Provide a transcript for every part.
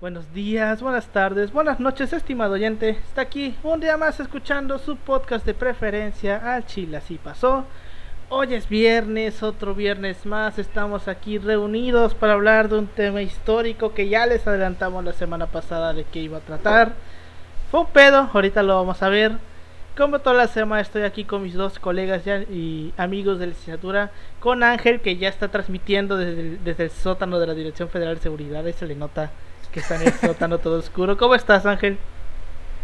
Buenos días, buenas tardes, buenas noches, estimado oyente. Está aquí un día más escuchando su podcast de preferencia al Chile. Así pasó. Hoy es viernes, otro viernes más. Estamos aquí reunidos para hablar de un tema histórico que ya les adelantamos la semana pasada de que iba a tratar. Fue un pedo, ahorita lo vamos a ver. Como toda la semana estoy aquí con mis dos colegas y amigos de licenciatura, con Ángel que ya está transmitiendo desde el, desde el sótano de la Dirección Federal de Seguridad, ahí se le nota que está en el sótano todo oscuro. ¿Cómo estás Ángel?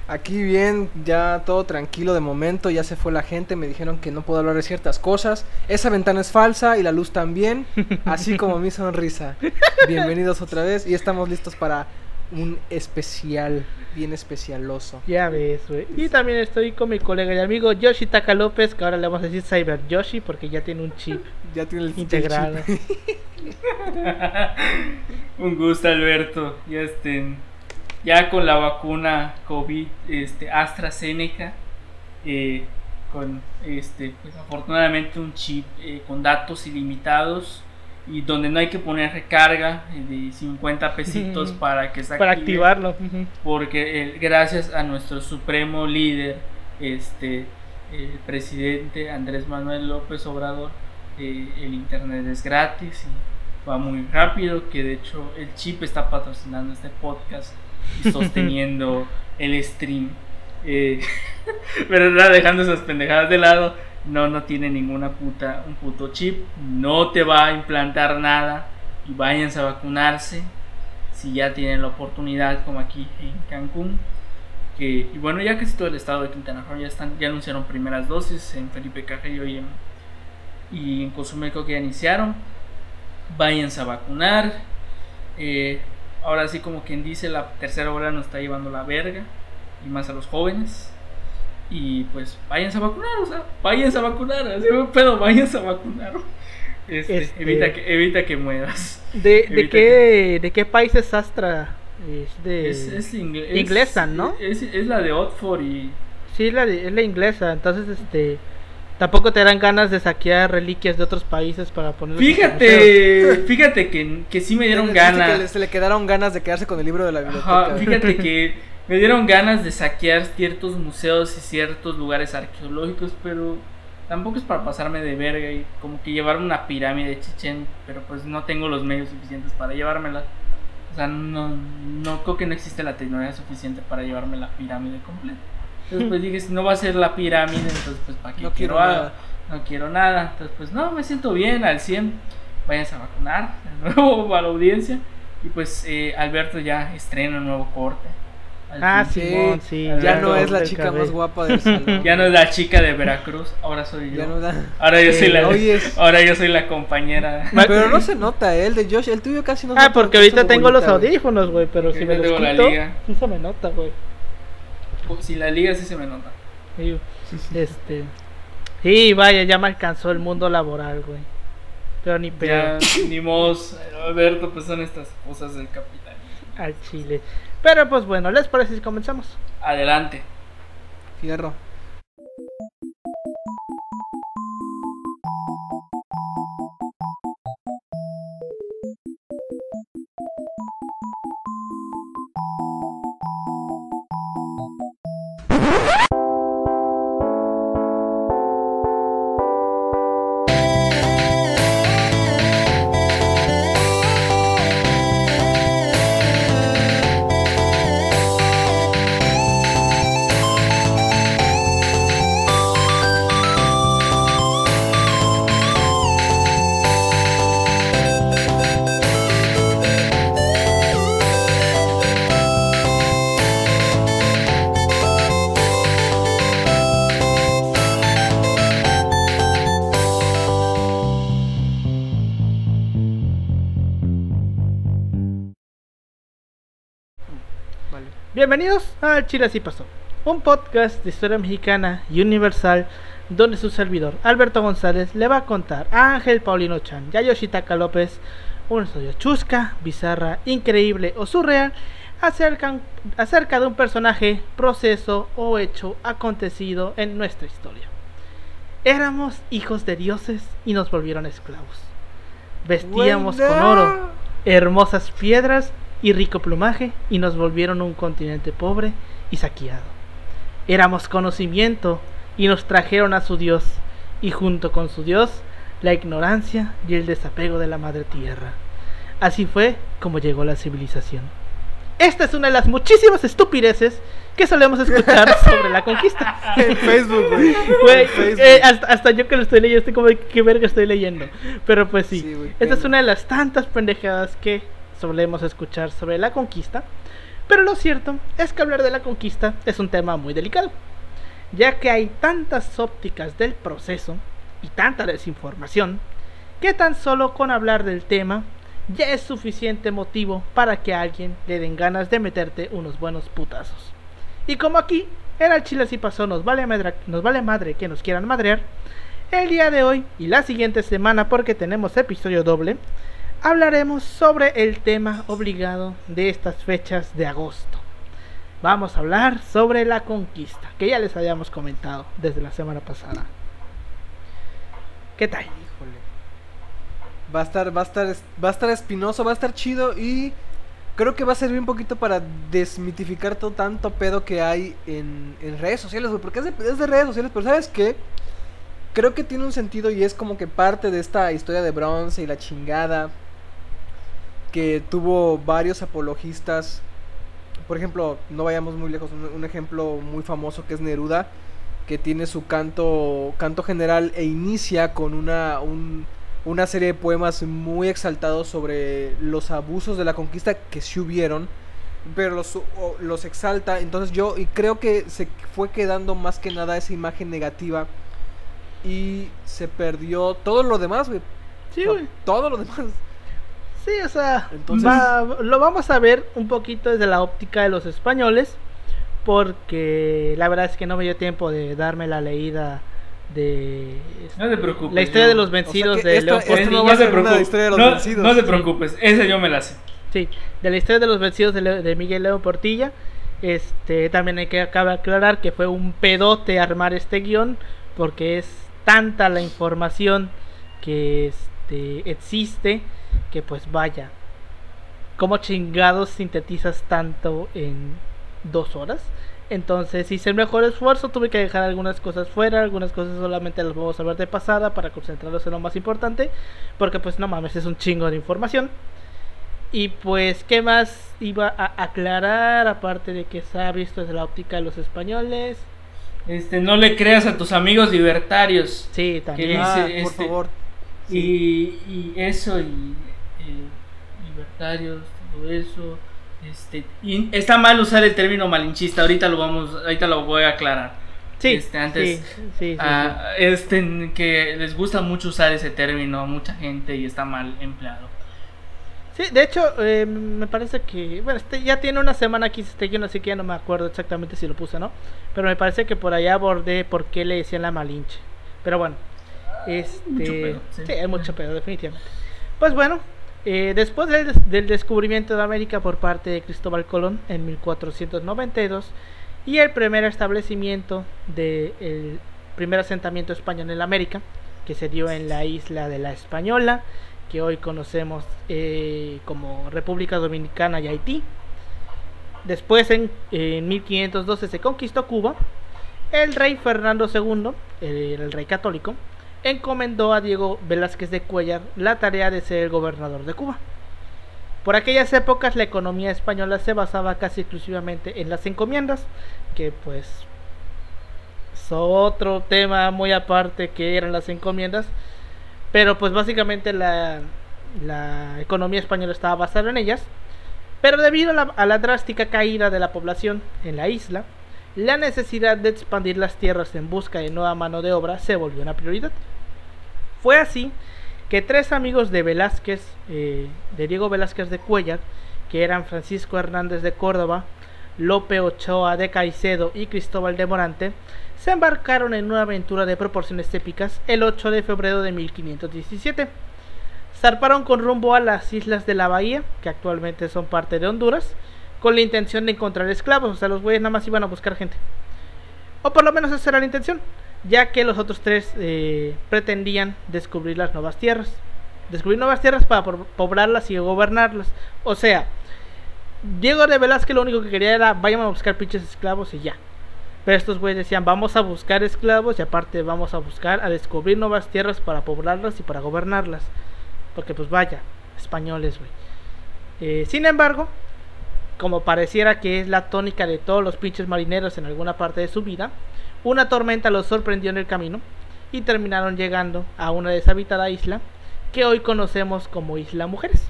Aquí bien, ya todo tranquilo de momento, ya se fue la gente, me dijeron que no puedo hablar de ciertas cosas. Esa ventana es falsa y la luz también, así como mi sonrisa. Bienvenidos otra vez y estamos listos para un especial, bien especialoso. Ya ves, güey. Y también estoy con mi colega y amigo Yoshi Taka López, que ahora le vamos a decir Cyber Yoshi porque ya tiene un chip Ya tiene el integrado. chip. Un gusto, Alberto. Ya estén. Ya con la vacuna COVID, este, AstraZeneca, eh, con este, pues afortunadamente un chip eh, con datos ilimitados y donde no hay que poner recarga eh, de 50 pesitos para que se para active, activarlo. Ujú. porque eh, gracias a nuestro supremo líder, este, el presidente Andrés Manuel López Obrador, eh, el internet es gratis y va muy rápido, que de hecho el chip está patrocinando este podcast y sosteniendo el stream. Eh, pero dejando esas pendejadas de lado, no, no tiene ninguna puta, un puto chip, no te va a implantar nada y váyanse a vacunarse si ya tienen la oportunidad como aquí en Cancún. Que, y bueno, ya casi todo el estado de Quintana Roo ya, están, ya anunciaron primeras dosis en Felipe Cajello y en, y en Cozumel que ya iniciaron. Váyanse a vacunar. Eh, ahora sí, como quien dice, la tercera ola nos está llevando la verga. Y más a los jóvenes. Y pues váyanse a vacunar, o sea, váyanse a vacunar. Así pedo, váyanse a vacunar. Este, Este- Evita, que, evita que mueras. ¿De, de, qué, ¿De qué país es Astra? Es de... Es, es ingle- es- inglesa, ¿no? Es, es la de Oxford y. Sí, la de- es la inglesa. Entonces, este... Tampoco te dan ganas de saquear reliquias de otros países para museos. Fíjate, fíjate que, que sí me dieron Dice que ganas. se le quedaron ganas de quedarse con el libro de la biblioteca. Ajá, fíjate que me dieron ganas de saquear ciertos museos y ciertos lugares arqueológicos, pero tampoco es para pasarme de verga y como que llevarme una pirámide de Chichen, pero pues no tengo los medios suficientes para llevármela. O sea, no, no creo que no existe la tecnología suficiente para llevarme la pirámide completa. Entonces pues dije, si no va a ser la pirámide, entonces pues para qué No quiero, nada. no quiero nada. Entonces, pues no, me siento bien al 100. Váyanse a vacunar de nuevo para la audiencia. Y pues eh, Alberto ya estrena un nuevo corte. Al Ah, fin. Sí, Simón, sí. Ya no es la chica cabello. más guapa del salón. Ya no es la chica de Veracruz, ahora soy yo. Ya no da. Ahora yo Sí, soy la hoy es- ahora yo soy la compañera. Pero no se nota, ¿eh? el de Josh, el tuyo casi no se Ah, nota, porque ahorita tengo los bonita, audífonos, güey, pero si me los la quito, liga. sí se me nota, güey. Si la liga sí se me nota. Sí, Este... Sí, vaya, ya me alcanzó el mundo laboral, güey. Pero ni pedo. Ya, ni mos, Alberto, pues son estas cosas del capital. Al chile. Pero pues bueno, ¿les parece si comenzamos? Adelante. Fierro. Bienvenidos a Chile Así Pasó, un podcast de historia mexicana y universal donde su servidor Alberto González le va a contar a Ángel Paulino Chan y a Yoshitaka López una historia chusca, bizarra, increíble o surreal acerca, acerca de un personaje, proceso o hecho acontecido en nuestra historia. Éramos hijos de dioses y nos volvieron esclavos. Vestíamos con oro, hermosas piedras y rico plumaje y nos volvieron un continente pobre y saqueado. Éramos conocimiento y nos trajeron a su Dios y junto con su Dios la ignorancia y el desapego de la madre tierra. Así fue como llegó la civilización. Esta es una de las muchísimas estupideces que solemos escuchar sobre la conquista. En Facebook, güey. Eh, hasta, hasta yo que lo estoy leyendo, estoy como, ¿qué verga estoy leyendo? Pero pues sí, esta es una de las tantas pendejadas que solemos escuchar sobre la conquista. Pero lo cierto es que hablar de la conquista es un tema muy delicado, ya que hay tantas ópticas del proceso y tanta desinformación que tan solo con hablar del tema ya es suficiente motivo para que a alguien le den ganas de meterte unos buenos putazos. Y como aquí en el Chile así pasó, nos vale, madre, nos vale madre que nos quieran madrear, el día de hoy y la siguiente semana, porque tenemos episodio doble, hablaremos sobre el tema obligado de estas fechas de agosto. Vamos a hablar sobre la conquista, que ya les habíamos comentado desde la semana pasada. ¿Qué tal? Híjole. Va a estar, va a estar, es- va a estar espinoso, va a estar chido y creo que va a servir un poquito para desmitificar todo tanto pedo que hay en, en redes sociales, porque es de redes sociales, pero ¿sabes qué? Creo que tiene un sentido y es como que parte de esta historia de bronce y la chingada que tuvo varios apologistas. Por ejemplo, no vayamos muy lejos, un, un ejemplo muy famoso que es Neruda, que tiene su canto, canto general e inicia con una, un- una serie de poemas muy exaltados sobre los abusos de la conquista que sí hubieron, pero los, los exalta. Entonces yo y creo que se fue quedando más que nada esa imagen negativa y se perdió todo lo demás, güey. Sí, güey. Todo lo demás. Sí, o sea, Entonces- va- lo vamos a ver un poquito desde la óptica de los españoles, porque la verdad es que no me dio tiempo de darme la leída de No te preocupes. la historia yo- de los vencidos de esto- León esto no te preocupes. historia de los no, vencidos. no te Sí. preocupes, esa yo me la sé. Sí, de la historia de los vencidos de, Le- de Miguel León Portilla. Este, también hay que acabar de aclarar que fue un pedote armar este guion, porque es tanta la información que este, existe que pues vaya, como chingados sintetizas tanto en dos horas. Entonces hice el mejor esfuerzo, tuve que dejar algunas cosas fuera, algunas cosas solamente las vamos a ver de pasada para concentrarnos en lo más importante, porque pues no mames, es un chingo de información. Y pues, ¿qué más iba a aclarar? Aparte de que se ha visto desde la óptica de los españoles. Este, no le creas a tus amigos libertarios. Sí, también. dice, Ah, por este, favor. Y, y eso, y eh, libertarios, todo eso. Este, y está mal usar el término malinchista, ahorita lo vamos, ahorita lo voy a aclarar. Sí, este, antes, sí, sí, sí, Ah, este, que les gusta mucho usar ese término a mucha gente y está mal empleado. sí. De hecho, eh, me parece que. Bueno, este ya tiene una semana aquí este guion, así que ya no me acuerdo exactamente si lo puse o no. Pero me parece que por allá abordé por qué le decían la malinche. Pero bueno, este. mucho pedo, sí. sí, hay mucho pedo, definitivamente. Pues bueno, eh, después del, des- del descubrimiento de América por parte de Cristóbal Colón en 1492 y el primer establecimiento del primer asentamiento español en América, que se dio en la isla de la Española, que hoy conocemos eh, como República Dominicana y Haití. Después, en, en 1512, se conquistó Cuba. El rey Fernando II, el rey católico, encomendó a Diego Velázquez de Cuellar la tarea de ser el gobernador de Cuba. Por aquellas épocas la economía española se basaba casi exclusivamente en las encomiendas, que pues es otro tema muy aparte que eran las encomiendas, pero pues básicamente la, economía española estaba basada en ellas. Pero debido a la drástica caída de la población en la isla, la necesidad de expandir las tierras en busca de nueva mano de obra se volvió una prioridad. Fue así que tres amigos de Velázquez, eh, de Diego Velázquez de Cuellar, que eran Francisco Hernández de Córdoba, Lope Ochoa de Caicedo y Cristóbal de Morante, se embarcaron en una aventura de proporciones épicas el 8 de febrero de 1517. Zarparon con rumbo a las islas de la bahía, que actualmente son parte de Honduras, con la intención de encontrar esclavos, o sea, los güeyes nada más iban a buscar gente. O por lo menos esa era la intención, ya que los otros tres eh, pretendían descubrir las nuevas tierras. Descubrir nuevas tierras para po- poblarlas y gobernarlas. O sea, Diego de Velázquez lo único que quería era vayan a buscar pinches esclavos y ya. Pero estos güeyes decían, vamos a buscar esclavos y aparte vamos a buscar a descubrir nuevas tierras para poblarlas y para gobernarlas. Porque pues vaya, españoles, güey. Eh, sin embargo, como pareciera que es la tónica de todos los pinches marineros en alguna parte de su vida, una tormenta los sorprendió en el camino y terminaron llegando a una deshabitada isla que hoy conocemos como Isla Mujeres,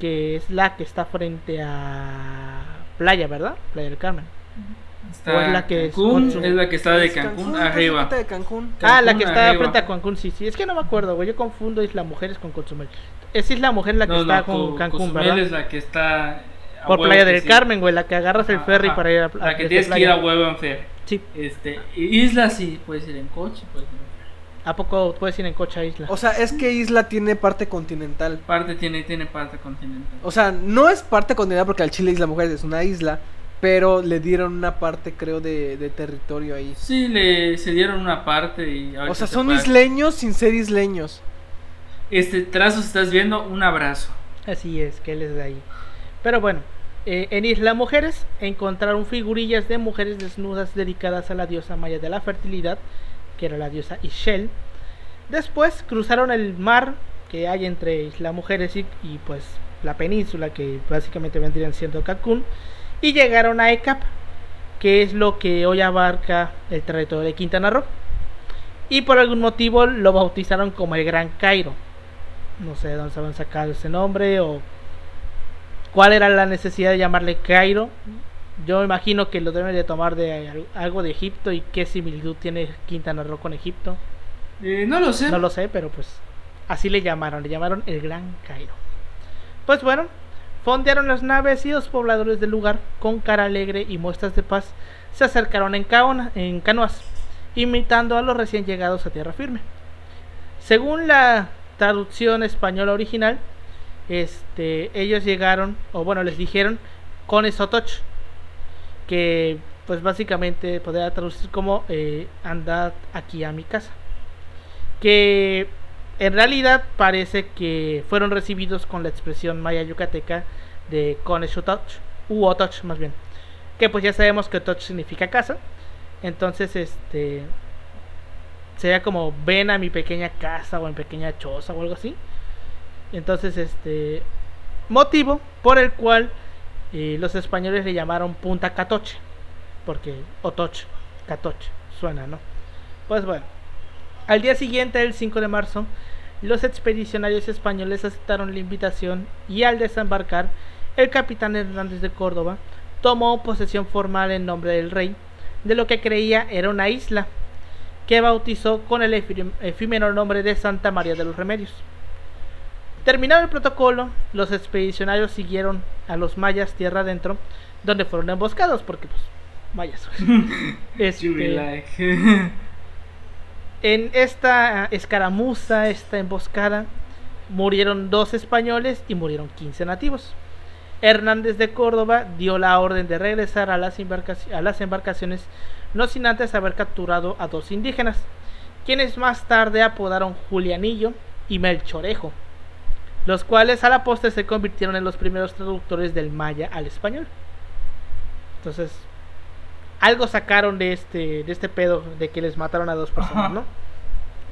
que es la que está frente a Playa, ¿verdad? Playa del Carmen. Está O es la que es Cancún, es la que está de Cancún, arriba. de Cancún. ah, la que está arriba. frente a Cancún, sí, sí. Es que no me acuerdo, güey. Yo confundo Isla Mujeres con Cozumel. Es Isla Mujer la que No, está no, con Co- Cancún, Cozumel ¿verdad? es la que está Por Playa que del sí. Carmen, güey, la que agarras el Ajá, ferry para ir a, La que tienes que playa. ir a huevo en ferry. Sí. Este, isla sí, puedes ir en coche, puedes ir en. ¿A poco puedes ir en coche a Isla? O sea, es que isla tiene parte continental. Parte tiene, tiene parte continental. O sea, no es parte continental porque al Chile Isla Mujeres es una isla, pero le dieron una parte, creo, de, de territorio ahí. Sí, le se dieron una parte y O sea, se son puede- isleños sin ser isleños. Este trazo estás viendo, un abrazo. Así es, que él es de ahí. Pero bueno, eh, en Isla Mujeres encontraron figurillas de mujeres desnudas dedicadas a la diosa maya de la fertilidad, que era la diosa Ishel. Después cruzaron el mar que hay entre Isla Mujeres y, pues la península, que básicamente vendrían siendo Cancún, y llegaron a Ecap, que es lo que hoy abarca el territorio de Quintana Roo. Y por algún motivo lo bautizaron como el Gran Cairo. No sé de dónde se habían sacado ese nombre o cuál era la necesidad de llamarle Cairo. Yo imagino que lo deben de tomar de al- algo de Egipto y qué similitud tiene Quintana Roo con Egipto. Eh, no lo sé. No lo sé, pero pues así le llamaron, le llamaron el Gran Cairo. Pues bueno, fondearon las naves y los pobladores del lugar, con cara alegre y muestras de paz, se acercaron en, caona- en canoas, imitando a los recién llegados a tierra firme. Según la traducción española original, este, ellos llegaron, o bueno, les dijeron con Esotoch, que pues básicamente podría traducir como eh, andad aquí a mi casa. Que en realidad parece que fueron recibidos con la expresión maya yucateca de Koneshutoch, u Otoch más bien, que pues ya sabemos que Otoch significa casa, entonces este sería como ven a mi pequeña casa o en pequeña choza o algo así, entonces este motivo por el cual eh, los españoles le llamaron Punta Catoche, porque Otoch, Catoche, suena, ¿no? Pues bueno. Al día siguiente, el 5 de marzo, los expedicionarios españoles aceptaron la invitación y al desembarcar, el capitán Hernández de Córdoba tomó posesión formal en nombre del rey de lo que creía era una isla, que bautizó con el efí- efímero nombre de Santa María de los Remedios. Terminado el protocolo, los expedicionarios siguieron a los mayas tierra adentro, donde fueron emboscados, porque pues mayas. Este, en esta escaramuza, esta emboscada, murieron dos españoles y murieron 15 nativos. Hernández de Córdoba dio la orden de regresar a las, a las embarcaciones, no sin antes haber capturado a dos indígenas, quienes más tarde apodaron Julianillo y Melchorejo, los cuales a la postre se convirtieron en los primeros traductores del maya al español. Entonces, algo sacaron de este, de este pedo de que les mataron a dos personas, Ajá. ¿no?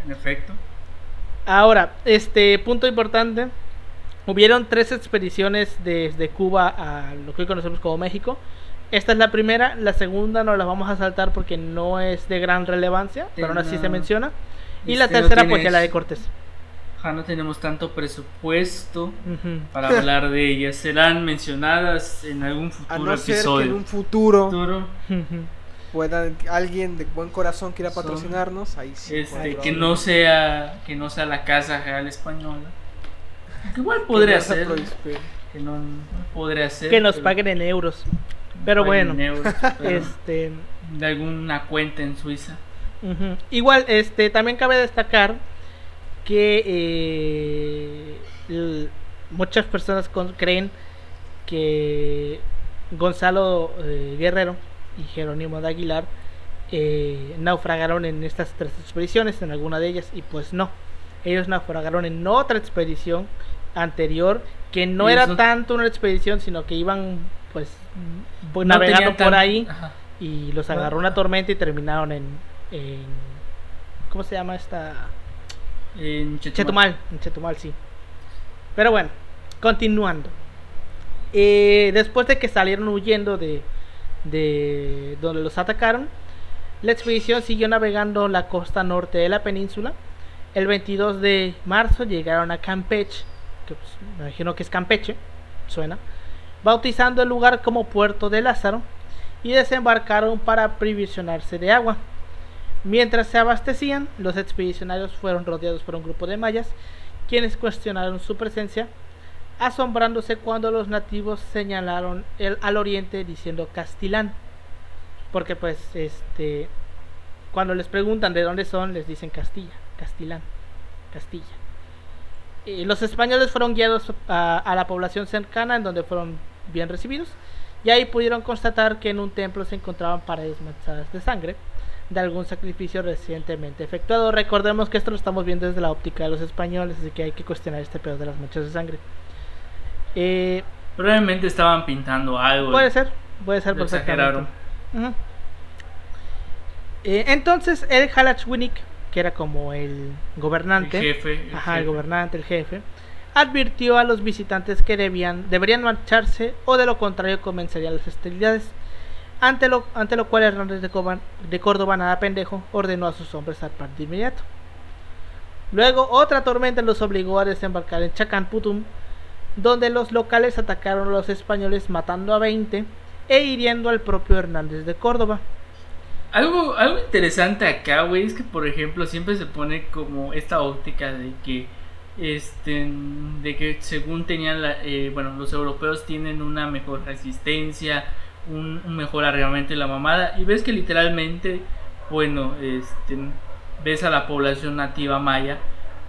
en efecto. Ahora, este punto importante. Hubieron tres expediciones desde Cuba a lo que hoy conocemos como México. Esta es la primera, la segunda no la vamos a saltar porque no es de gran relevancia, pero aún así se menciona. Y la Este, tercera pues ya la de Cortés. Ajá, no tenemos tanto presupuesto para hablar de ellas. Serán mencionadas en algún A futuro no ser que episodio. en un futuro Futuro, pueda alguien de buen corazón quiera Son- patrocinarnos, ahí sí. este, que no sea que no sea la Casa Real Española. Que igual podría ser. prohíbe. Que no, no podría ser. Que nos pero- paguen en euros. Pero bueno, en euros, pero este de alguna cuenta en Suiza. Igual, este, también cabe destacar que eh, muchas personas con- creen que Gonzalo eh, Guerrero y Jerónimo de Aguilar eh, naufragaron en estas tres expediciones, en alguna de ellas, y pues no. Ellos naufragaron en otra expedición anterior que no era eso- tanto una expedición, sino que iban pues No navegando por tan- ahí Ajá. y los agarró una tormenta y terminaron en, en ¿cómo se llama esta? En Chetumal. Chetumal, en Chetumal sí. Pero bueno, continuando. Eh, después de que salieron huyendo de, de donde los atacaron, la expedición siguió navegando la costa norte de la península. El 22 de marzo llegaron a Campeche, que pues, me imagino que es Campeche, suena, bautizando el lugar como Puerto de Lázaro y desembarcaron para aprovisionarse de agua. Mientras se abastecían, los expedicionarios fueron rodeados por un grupo de mayas, quienes cuestionaron su presencia, asombrándose cuando los nativos señalaron el, al oriente diciendo Castilán. Porque pues este cuando les preguntan de dónde son, les dicen Castilla, Castilán, Castilla. Los españoles fueron guiados a, a la población cercana en donde fueron bien recibidos y ahí pudieron constatar que en un templo se encontraban paredes manchadas de sangre de algún sacrificio recientemente efectuado. Recordemos que esto lo estamos viendo desde la óptica de los españoles, así que hay que cuestionar este pedo de las manchas de sangre. Eh, Probablemente estaban pintando algo. puede ser, puede ser perfectamente. Eh, entonces el Halachwinik, que era como el El gobernante, jefe. el Ajá, el jefe. gobernante, el jefe, advirtió a los visitantes que debían, deberían marcharse o de lo contrario comenzarían las hostilidades. Ante lo, ante lo cual Hernández de, Córdoba, nada pendejo, ordenó a sus hombres zarpar de inmediato. Luego otra tormenta los obligó a desembarcar en Chacanputum, donde los locales atacaron a los españoles matando a 20 e hiriendo al propio Hernández de Córdoba. Algo, algo interesante acá, güey, es que por ejemplo siempre se pone como esta óptica de que este de que según tenían la, eh, bueno los europeos tienen una mejor resistencia un, un mejor armamento y la mamada. Y ves que literalmente bueno este ves a la población nativa maya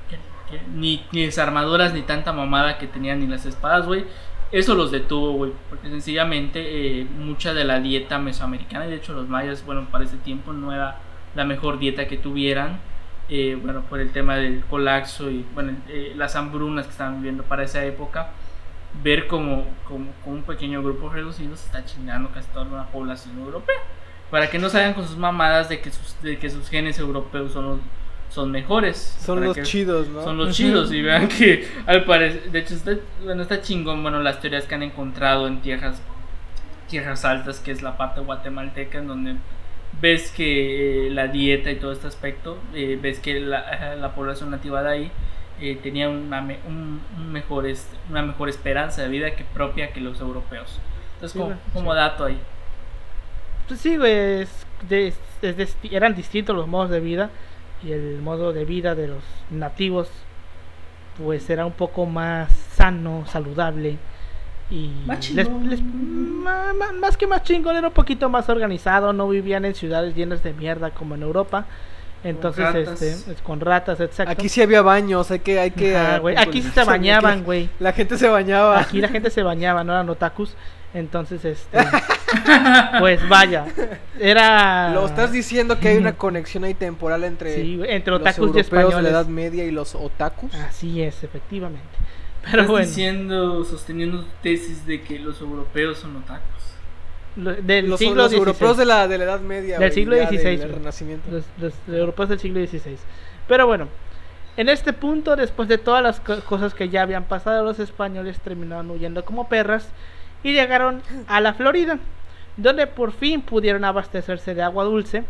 que, que ni, ni desarmadoras ni tanta mamada que tenían ni las espadas güey. Eso los detuvo, güey, porque sencillamente eh, mucha de la dieta mesoamericana, y de hecho los mayas, bueno, para ese tiempo no era la mejor dieta que tuvieran, eh, bueno, por el tema del colapso y, bueno, eh, las hambrunas que estaban viviendo para esa época, ver como, como, como un pequeño grupo reducido se está chingando casi toda una población europea, para que no salgan con sus mamadas de que sus, de que sus genes europeos son los, son mejores. Son los chidos, ¿no? son los chidos y vean que al parecer, de hecho está, bueno, está chingón, bueno, las teorías que han encontrado en tierras, tierras altas, que es la parte guatemalteca, en donde ves que eh, la dieta y todo este aspecto, eh, ves que la, la población nativa de ahí eh, tenía una, me- un, un mejor, este, una mejor esperanza de vida que propia que los europeos. Entonces, Sí, como, como sí. dato ahí. Pues sí, güey, es de- es de- eran distintos los modos de vida y el modo de vida de los nativos pues era un poco más sano, saludable y les- les- más que más chingón era un poquito más organizado, no vivían en ciudades llenas de mierda como en Europa. Entonces, ratas. este, es con ratas, exacto. Aquí sí había baños, hay que... Hay que Ajá, ah, Aquí sí se bañaban, güey. La gente se bañaba. Aquí la gente se bañaba, no eran otakus. Entonces, este. pues vaya. Era. Lo estás diciendo que hay una conexión ahí temporal entre, Sí, entre los otakus y europeos de la españoles. Edad Media y los otakus. Así es, efectivamente. Pero Estás bueno, diciendo, sosteniendo tesis de que los europeos son otakus. Del los siglo los europeos de la, de la Edad Media. Del siglo XVI, Del. Renacimiento. Los, los europeos del siglo XVI. Pero bueno, en este punto, después de todas las co- cosas que ya habían pasado, los españoles terminaron huyendo como perras y llegaron a la Florida, donde por fin pudieron abastecerse de agua dulce,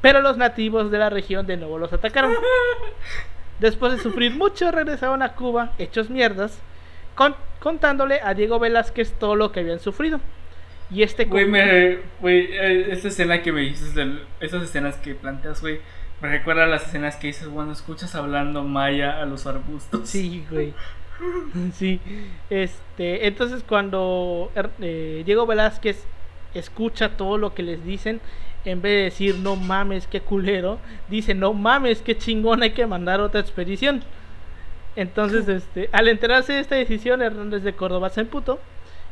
pero los nativos de la región de nuevo los atacaron. Después de sufrir mucho, regresaron a Cuba, hechos mierdas, con- contándole a Diego Velázquez todo lo que habían sufrido. Y este Güey, me, güey, eh, esta escena que me dices, esas escenas que planteas, güey, me recuerda a las escenas que dices, bueno, escuchas hablando maya a los arbustos. Sí, güey. Sí. Este, entonces cuando er- eh, Diego Velázquez escucha todo lo que les dicen, en vez de decir no mames, qué culero, dice no mames, qué chingón, hay que mandar otra expedición. Entonces, este, al enterarse de esta decisión, Hernández de Córdoba se emputó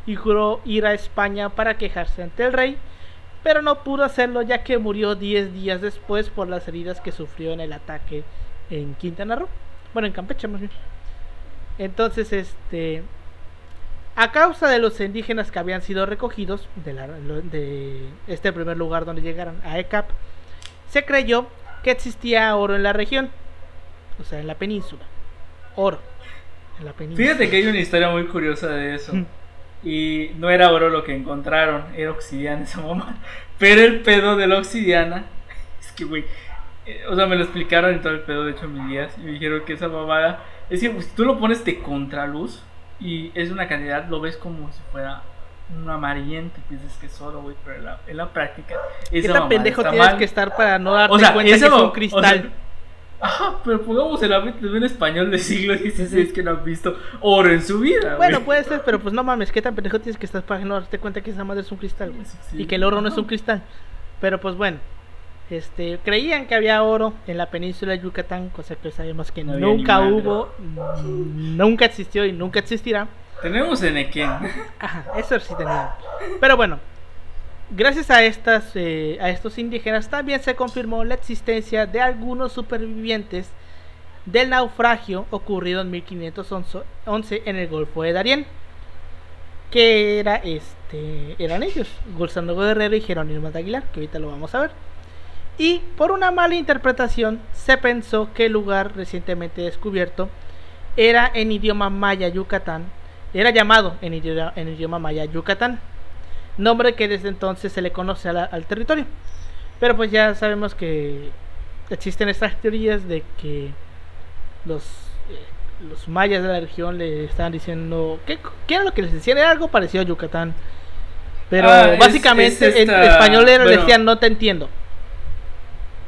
y juró ir a España para quejarse ante el rey, pero no pudo hacerlo ya que murió 10 días después por las heridas que sufrió en el ataque en Quintana Roo. Bueno, en Campeche más bien. Entonces, este A causa de los indígenas que habían sido recogidos de, la- de este primer lugar donde llegaron a ECAP, se creyó que existía oro en la región, o sea, en la península. Oro. En la península. Fíjate que hay una historia muy curiosa de eso. Y no era oro lo que encontraron, era obsidiana esa mamá. Pero el pedo de la obsidiana, es que, güey, eh, o sea, me lo explicaron y todo el pedo de hecho mis días. Y me dijeron que esa mamada, es que pues, tú lo pones de contraluz y es una cantidad, lo ves como si fuera un amarillento y piensas que es oro, güey, pero en la, en la práctica. ¿Qué esa tan mamada pendejo tienes mal. que estar para no darte O sea, cuenta que es un o cristal? sea, Ajá, pero pongamos en la mente de un español del siglo XVI que no han visto oro en su vida. Bueno, güey. puede ser, pero pues no mames, ¿qué tan pendejo tienes que estar para no darte cuenta que esa madre es un cristal, güey? Sí, sí. Y que el oro no es un cristal. Pero pues bueno, este, creían que había oro en la península de Yucatán, cosa que sabemos que No nunca hubo, nunca existió y nunca existirá. Tenemos en Equén. Ajá, eso sí tenían. Pero bueno, gracias a estas eh, a estos indígenas también se confirmó la existencia de algunos supervivientes del naufragio ocurrido en 1511 en el Golfo de Darién. Que era este eran ellos, Gonzalo Guerrero y Jerónimo de Aguilar, que ahorita lo vamos a ver. Y por una mala interpretación se pensó que el lugar recientemente descubierto era en idioma maya Yucatán, era llamado en idioma, en idioma maya Yucatán, nombre que desde entonces se le conoce la- al territorio. Pero pues ya sabemos que existen estas teorías de que los, eh, los mayas de la región le estaban diciendo que qué era lo que les decían, era algo parecido a Yucatán. Pero Ah, básicamente es en esta- español era, le bueno. decían no te entiendo.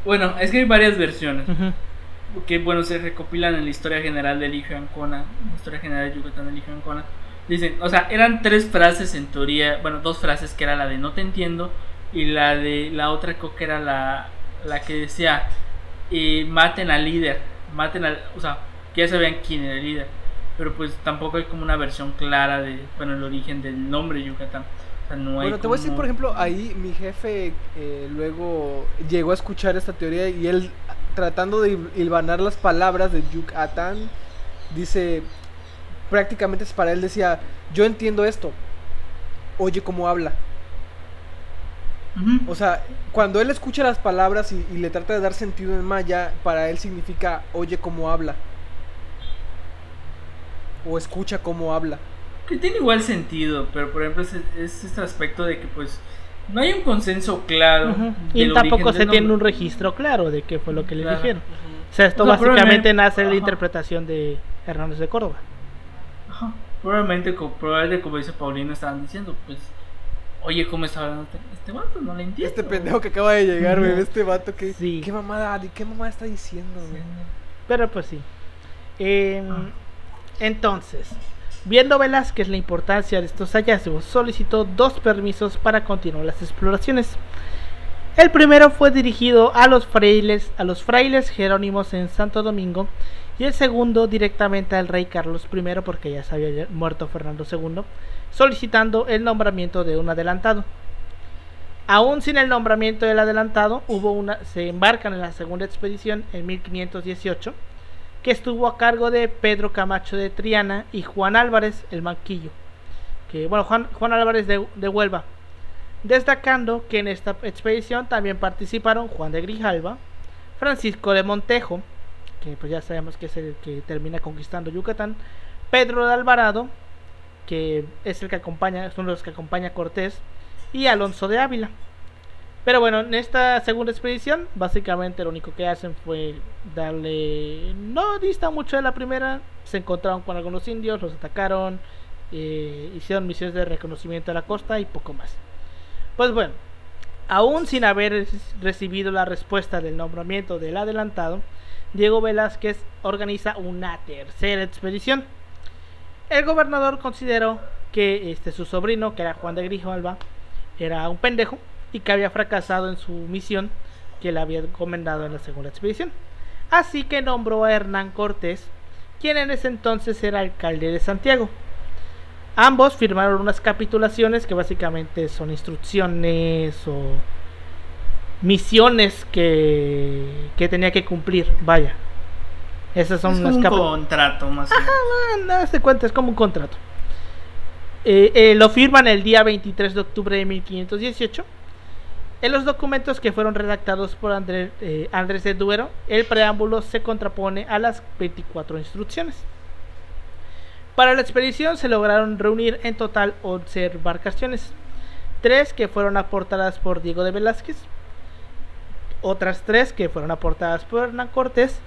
Bueno, es que hay varias versiones. Que bueno, se recopilan en la historia general del Hijo Ancona. La historia general de Yucatán del Ancona. Dicen, o sea, eran tres frases en teoría. Bueno, dos frases que era la de no te entiendo. Y la de la otra creo que era la, la que decía eh, maten al líder. Maten al. O sea, que ya sabían quién era el líder. Pero pues tampoco hay como una versión clara de, bueno, el origen del nombre Yucatán. O sea, no hay Bueno, te voy a decir, por ejemplo, ahí mi jefe eh, luego llegó a escuchar esta teoría y él, tratando de hil- hilvanar las palabras de Yucatán, dice, prácticamente es para él decía, yo entiendo esto, oye cómo habla. O sea, cuando él escucha las palabras y, y le trata de dar sentido en maya, para él significa oye cómo habla. O escucha cómo habla. Que tiene igual sentido, pero por ejemplo es, es este aspecto de que pues no hay un consenso claro. Y tampoco se tiene un registro claro de qué fue lo que Claro. dijeron. O sea, esto básicamente nace de la interpretación de Hernández de Córdoba. Probablemente, probablemente como dice Paulino estaban diciendo, pues, oye, ¿cómo está hablando este, este vato? No le entiendo. Este pendejo que acaba de llegar, güey, este vato que... Sí. ¿Qué mamada, qué mamada está diciendo, güey? Pero pues sí. Em, entonces, viendo Velázquez la importancia de estos hallazgos, solicitó dos permisos para continuar las exploraciones. El primero fue dirigido a los frailes, a los frailes jerónimos en Santo Domingo, y el segundo directamente al rey Carlos I, porque ya se había muerto Fernando II, solicitando el nombramiento de un adelantado. Aún sin el nombramiento del adelantado, hubo una, se embarcan en la segunda expedición en 1518, que estuvo a cargo de Pedro Camacho de Triana y Juan Álvarez el Manquillo, que bueno Juan, Álvarez de, de Huelva, destacando que en esta expedición también participaron Juan de Grijalva, Francisco de Montejo, que pues ya sabemos que es el que termina conquistando Yucatán, Pedro de Alvarado, que es el que acompaña, de los que acompaña a Cortés, y Alonso de Ávila. Pero bueno, en esta segunda expedición, básicamente lo único que hacen fue darle. No dista mucho de la primera. Se encontraron con algunos indios, los atacaron, eh, hicieron misiones de reconocimiento de la costa y poco más. Pues bueno, aún sin haber recibido la respuesta del nombramiento del adelantado, Diego Velázquez organiza una tercera expedición. El gobernador consideró que este, su sobrino, que era Juan de Grijalva, era un pendejo y que había fracasado en su misión que le había encomendado en la segunda expedición. Así que nombró a Hernán Cortés, quien en ese entonces era alcalde de Santiago. Ambos firmaron unas capitulaciones que básicamente son instrucciones o misiones que, que tenía que cumplir. Vaya. Esas son es como un contrato más o menos. Ah, no cuenta, es como un contrato. eh, eh, lo firman el día 23 de octubre de 1518. En los documentos que fueron redactados por Andrés, eh, Andrés de Duero, el preámbulo se contrapone a las 24 instrucciones. Para la expedición se lograron reunir en total 11 embarcaciones, tres que fueron aportadas por Diego de Velázquez, otras tres que fueron aportadas por Hernán Cortés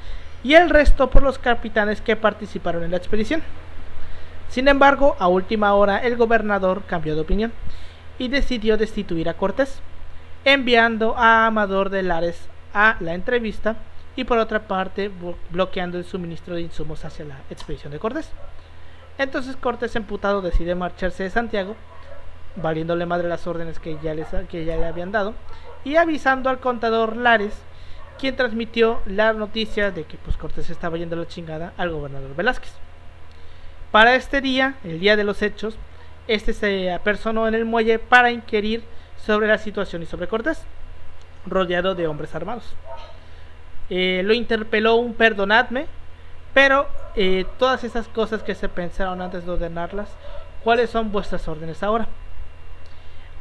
y el resto por los capitanes que participaron en la expedición. Sin embargo, a última hora el gobernador cambió de opinión y decidió destituir a Cortés, enviando a Amador de Lares a la entrevista y por otra parte bloqueando el suministro de insumos hacia la expedición de Cortés. Entonces Cortés emputado decide marcharse de Santiago, valiéndole madre las órdenes que ya, les, que ya le habían dado, y avisando al contador Lares, quien transmitió la noticia de que pues, Cortés estaba yendo a la chingada al gobernador Velázquez. Para este día, el día de los hechos, este se apersonó en el muelle para inquirir sobre la situación y sobre Cortés, rodeado de hombres armados. Eh, lo interpeló un perdonadme, pero eh, todas esas cosas que se pensaron antes de ordenarlas, ¿cuáles son vuestras órdenes ahora?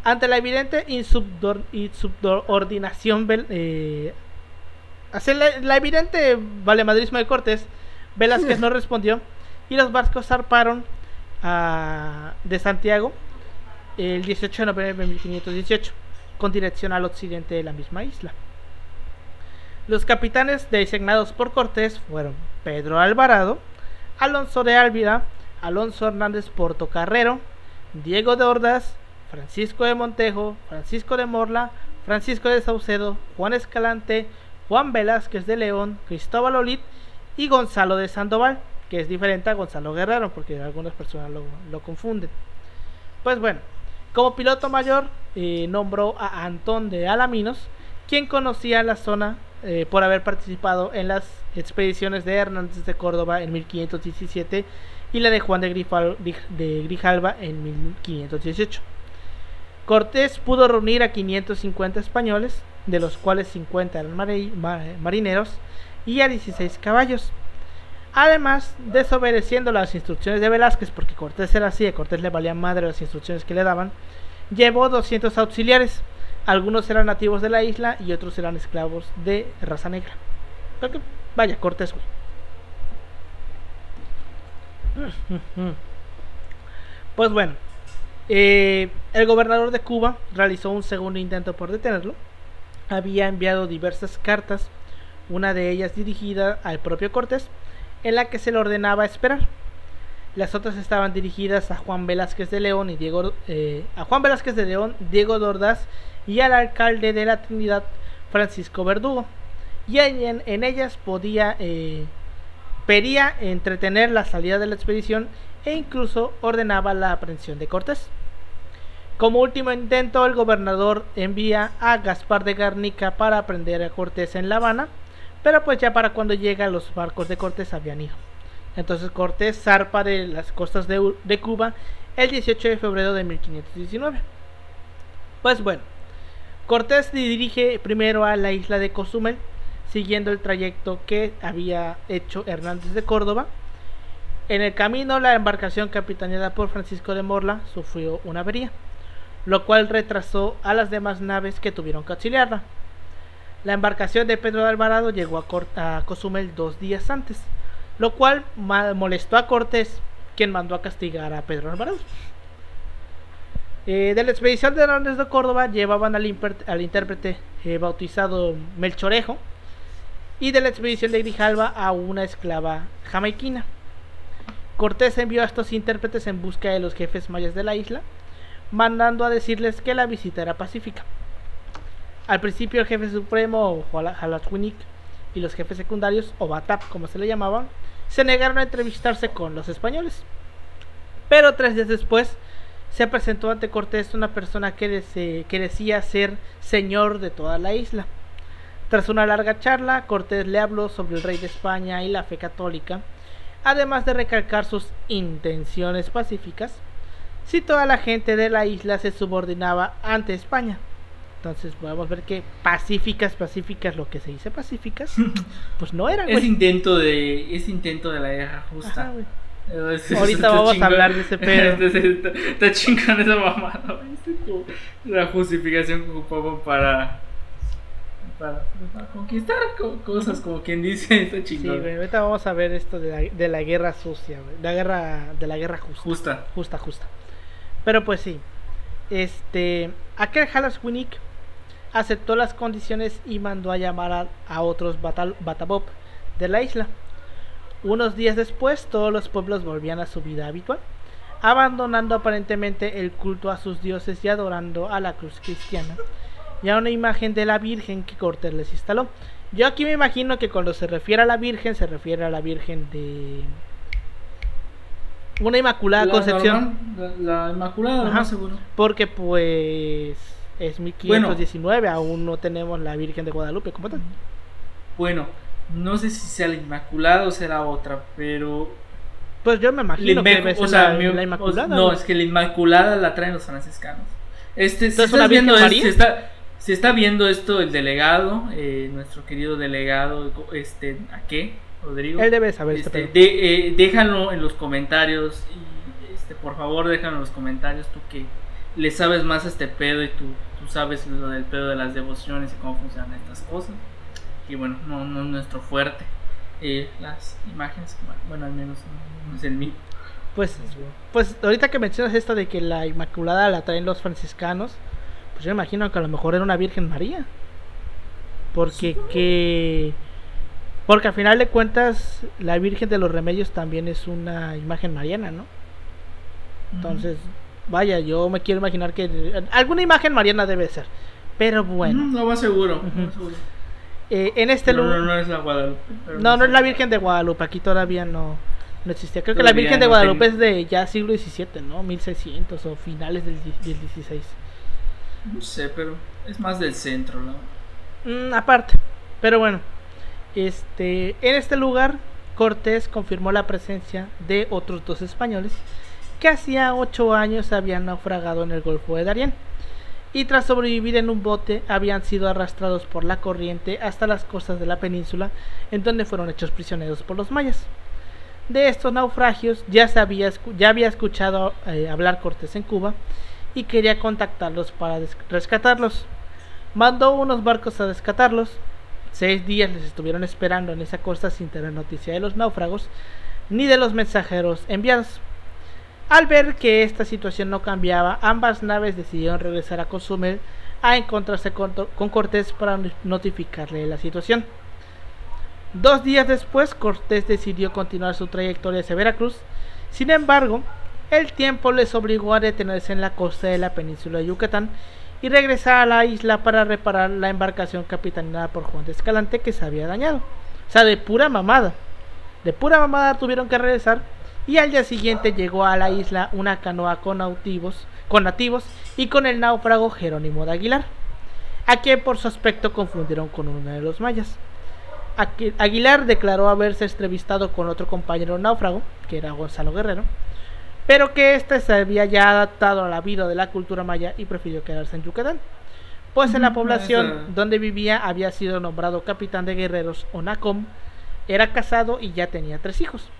Ante la evidente insubordinación, eh, la, la, evidente valemadrismo de Cortés, Velázquez no respondió y los barcos zarparon a, de Santiago el 18 de noviembre de 1518 con dirección al occidente de la misma isla. Los capitanes designados por Cortés fueron Pedro Alvarado, Alonso de Álvida, Alonso Hernández Portocarrero, Diego de Ordaz, Francisco de Montejo, Francisco de Morla, Francisco de Saucedo, Juan Escalante, Juan Velázquez de León, Cristóbal Olit y Gonzalo de Sandoval, que es diferente a Gonzalo Guerrero, porque algunas personas lo, confunden. Pues bueno, como piloto mayor eh, nombró a Antón de Alaminos, quien conocía la zona eh, por haber participado en las expediciones de Hernández de Córdoba en 1517 y la de Juan de, de Grijalva en 1518. Cortés pudo reunir a 550 españoles, de los cuales 50 eran marineros, y a 16 caballos. Además, desobedeciendo las instrucciones de Velázquez, porque Cortés era así, a Cortés le valían madre las instrucciones que le daban, llevó 200 auxiliares, algunos eran nativos de la isla y otros eran esclavos de raza negra. vaya, Cortés, güey. Pues bueno, eh, el gobernador de Cuba realizó un segundo intento por detenerlo. Había enviado diversas cartas, una de ellas dirigida al propio Cortés, en la que se le ordenaba esperar. Las otras estaban dirigidas a Juan Velázquez de León y Diego eh, a Juan Velázquez de León, Diego Dordaz y al alcalde de la Trinidad, Francisco Verdugo. Y en, ellas podía, eh, pedía entretener la salida de la expedición e incluso ordenaba la aprehensión de Cortés. Como último intento, el gobernador envía a Gaspar de Garnica para aprender a Cortés en La Habana, pero pues ya para cuando llega los barcos de Cortés habían ido. Entonces Cortés zarpa de las costas de, de Cuba el 18 de febrero de 1519. Pues bueno, Cortés dirige primero a la isla de Cozumel, siguiendo el trayecto que había hecho Hernández de Córdoba. En el camino, la embarcación capitaneada por Francisco de Morla sufrió una avería, lo cual retrasó a las demás naves que tuvieron que auxiliarla. La embarcación de Pedro de Alvarado llegó a, Cozumel dos días antes, lo cual molestó a Cortés, quien mandó a castigar a Pedro Alvarado. Eh, de la expedición de Hernández de Córdoba llevaban al, intérprete eh, bautizado Melchorejo y de la expedición de Grijalva a una esclava jamaiquina. Cortés envió a estos intérpretes en busca de los jefes mayas de la isla, mandando a decirles que la visita era pacífica. Al principio el jefe supremo, Jalachwinik, y los jefes secundarios, o Batap como se le llamaban, se negaron a entrevistarse con los españoles. Pero tres días después, se presentó ante Cortés una persona que, decía ser señor de toda la isla. Tras una larga charla, Cortés le habló sobre el rey de España y la fe católica, además de recalcar sus intenciones pacíficas, si toda la gente de la isla se subordinaba ante España. Entonces podemos ver que pacíficas, pacíficas, lo que se dice pacíficas, pues no eran. Es intento de, es intento de la guerra justa. Ahorita vamos a hablar de ese pedo. está, está chingando esa mamada. Es La justificación que ocupaban para, para, para conquistar co- cosas, como quien dice, está Sí, chingón. güey, ahorita vamos a ver esto de la, de la guerra sucia, güey. La guerra, de la guerra justa. Justa. Justa, justa. Pero pues sí. Este. Aquel Halas Winnick aceptó las condiciones y mandó a llamar a, a otros batal, Batabop de la isla. Unos días después, todos los pueblos volvían a su vida habitual, abandonando aparentemente el culto a sus dioses y adorando a la cruz cristiana y a una imagen de la Virgen que Cortés les instaló. Yo aquí me imagino que cuando se refiere a la Virgen, se refiere a la Virgen de una Inmaculada La Concepción. normal, La, la Inmaculada, Ajá. más seguro. Porque pues es 1519, aún no tenemos la Virgen de Guadalupe como tal. Bueno, no sé si sea la Inmaculada o será otra, pero. Pues yo me la imagino que debe ser o sea, la, mi- la Inmaculada. No, es que la Inmaculada la traen los franciscanos. Este, si ¿Entonces una estás viendo es- María? si está, si está viendo esto el delegado, eh, nuestro querido delegado, este, ¿a qué? Rodrigo. Él debe saber Este, este de- eh, déjalo en los comentarios y este, por favor déjalo en los comentarios tú que le sabes más a este pedo y tú, tú sabes lo del pedo de las devociones y cómo funcionan estas cosas. Y bueno, no, no es nuestro fuerte. Eh, las imágenes, bueno, al menos no, no es el mío. Pues, pues ahorita que mencionas esto de que la Inmaculada la traen los franciscanos, pues yo imagino que a lo mejor era una Virgen María. Porque que porque al final de cuentas la Virgen de los Remedios también es una imagen mariana, ¿no? Entonces, vaya, yo me quiero imaginar que alguna imagen mariana debe ser. Pero bueno, lo más seguro. Ujú. más seguro. eh, en este no, lugar no, no es la Guadalupe. No, no es la. Virgen de Guadalupe, aquí todavía no, no existía. Creo que la Virgen de no Guadalupe ten- es de ya siglo XVII, ¿no? 1600 o finales del, del 16. No sé, pero es más del centro, ¿no? Mm, aparte, pero bueno, este, en este lugar Cortés confirmó la presencia de otros dos españoles que hacía ocho años habían naufragado en el Golfo de Darién y tras sobrevivir en un bote habían sido arrastrados por la corriente hasta las costas de la península en donde fueron hechos prisioneros por los mayas. De estos naufragios ya, escu- ya había escuchado eh, hablar Cortés en Cuba y quería contactarlos para rescatarlos. Mandó unos barcos a rescatarlos. Seis días les estuvieron esperando en esa costa sin tener noticia de los náufragos ni de los mensajeros enviados. Al ver que esta situación no cambiaba, ambas naves decidieron regresar a Cozumel a encontrarse con, con Cortés para notificarle la situación. Dos días después, Cortés decidió continuar su trayectoria hacia Veracruz. Sin embargo, el tiempo les obligó a detenerse en la costa de la península de Yucatán y regresar a la isla para reparar la embarcación capitaneada por Juan de Escalante que se había dañado. O sea, de pura mamada. De pura mamada tuvieron que regresar y al día siguiente llegó a la isla una canoa con con nativos y con el náufrago Jerónimo de Aguilar, a quien por su aspecto confundieron con uno de los mayas. Aguilar declaró haberse entrevistado con otro compañero náufrago, que era Gonzalo Guerrero, pero que éste se había ya adaptado a la vida de la cultura maya y prefirió quedarse en Yucatán. Pues en la Ujú, población donde vivía había sido nombrado capitán de guerreros o Nacom, era casado y ya tenía tres hijos.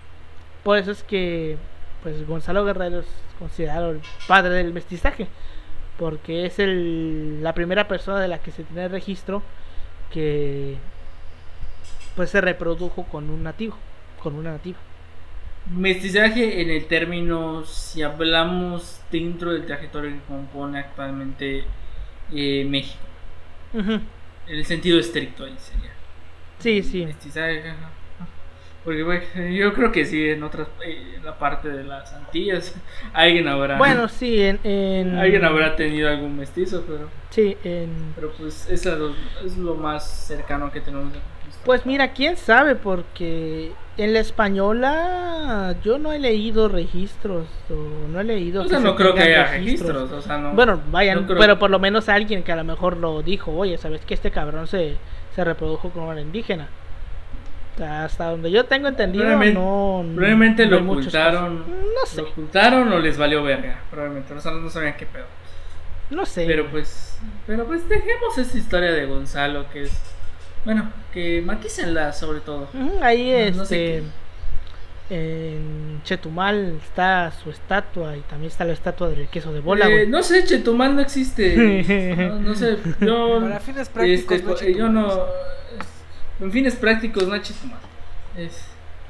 Por eso es que pues Gonzalo Guerrero es considerado el padre del mestizaje, porque es el, la primera persona de la que se tiene registro que pues se reprodujo con un nativo, con una nativa. Mestizaje en el término, si hablamos dentro del territorio que compone actualmente eh, México, en el sentido estricto ahí sería. Sí, sí. Mestizaje, ajá. Porque bueno, yo creo que sí, en otras, eh, en la parte de las Antillas, alguien habrá, Bueno, sí, en, en alguien habrá tenido algún mestizo, pero, Sí, en pero pues es lo, es lo más cercano que tenemos de conquista. Pues mira, quién sabe, porque en la española yo no he leído registros, o no he leído. o sea, se no creo que haya registros, o sea, no. Bueno, vayan, no pero por lo menos alguien que a lo mejor lo dijo, oye, ¿sabes que este cabrón se, se reprodujo con una indígena? Hasta donde yo tengo entendido, Probablemente- no. Probablemente no lo ocultaron. No sé, Lo ocultaron o les valió verga, probablemente. O sea, no sabían qué pedo. no sé. Pero pues, pero pues dejemos esta historia de Gonzalo que es, bueno, que matícenla sobre todo. Ahí No sé este. en Chetumal está su estatua y también está la estatua del queso de bola, Eh, güey. no sé, Chetumal no existe. no, no sé, yo. Para fines prácticos, este, no eh, yo Chetumal. no. En fines prácticos, no Chetumal. Es.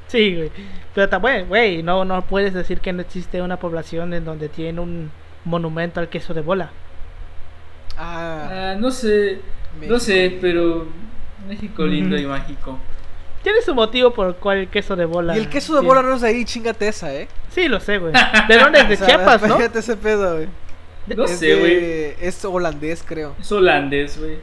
Sí, güey. Pero ta- güey, güey, no, no puedes decir que no existe una población en donde tiene un monumento al queso de bola. Ah, ah, no sé, México. no sé, pero. México lindo y mágico. Tiene su motivo por el cual el queso de bola. Y el queso de bola no es de ahí, chingate esa, ¿eh? Sí, lo sé, güey. ¿De dónde es? De O sea, Chiapas, ¿no? Fíjate ese pedo, güey. No Es sé, güey. Es holandés, creo. Es holandés, güey.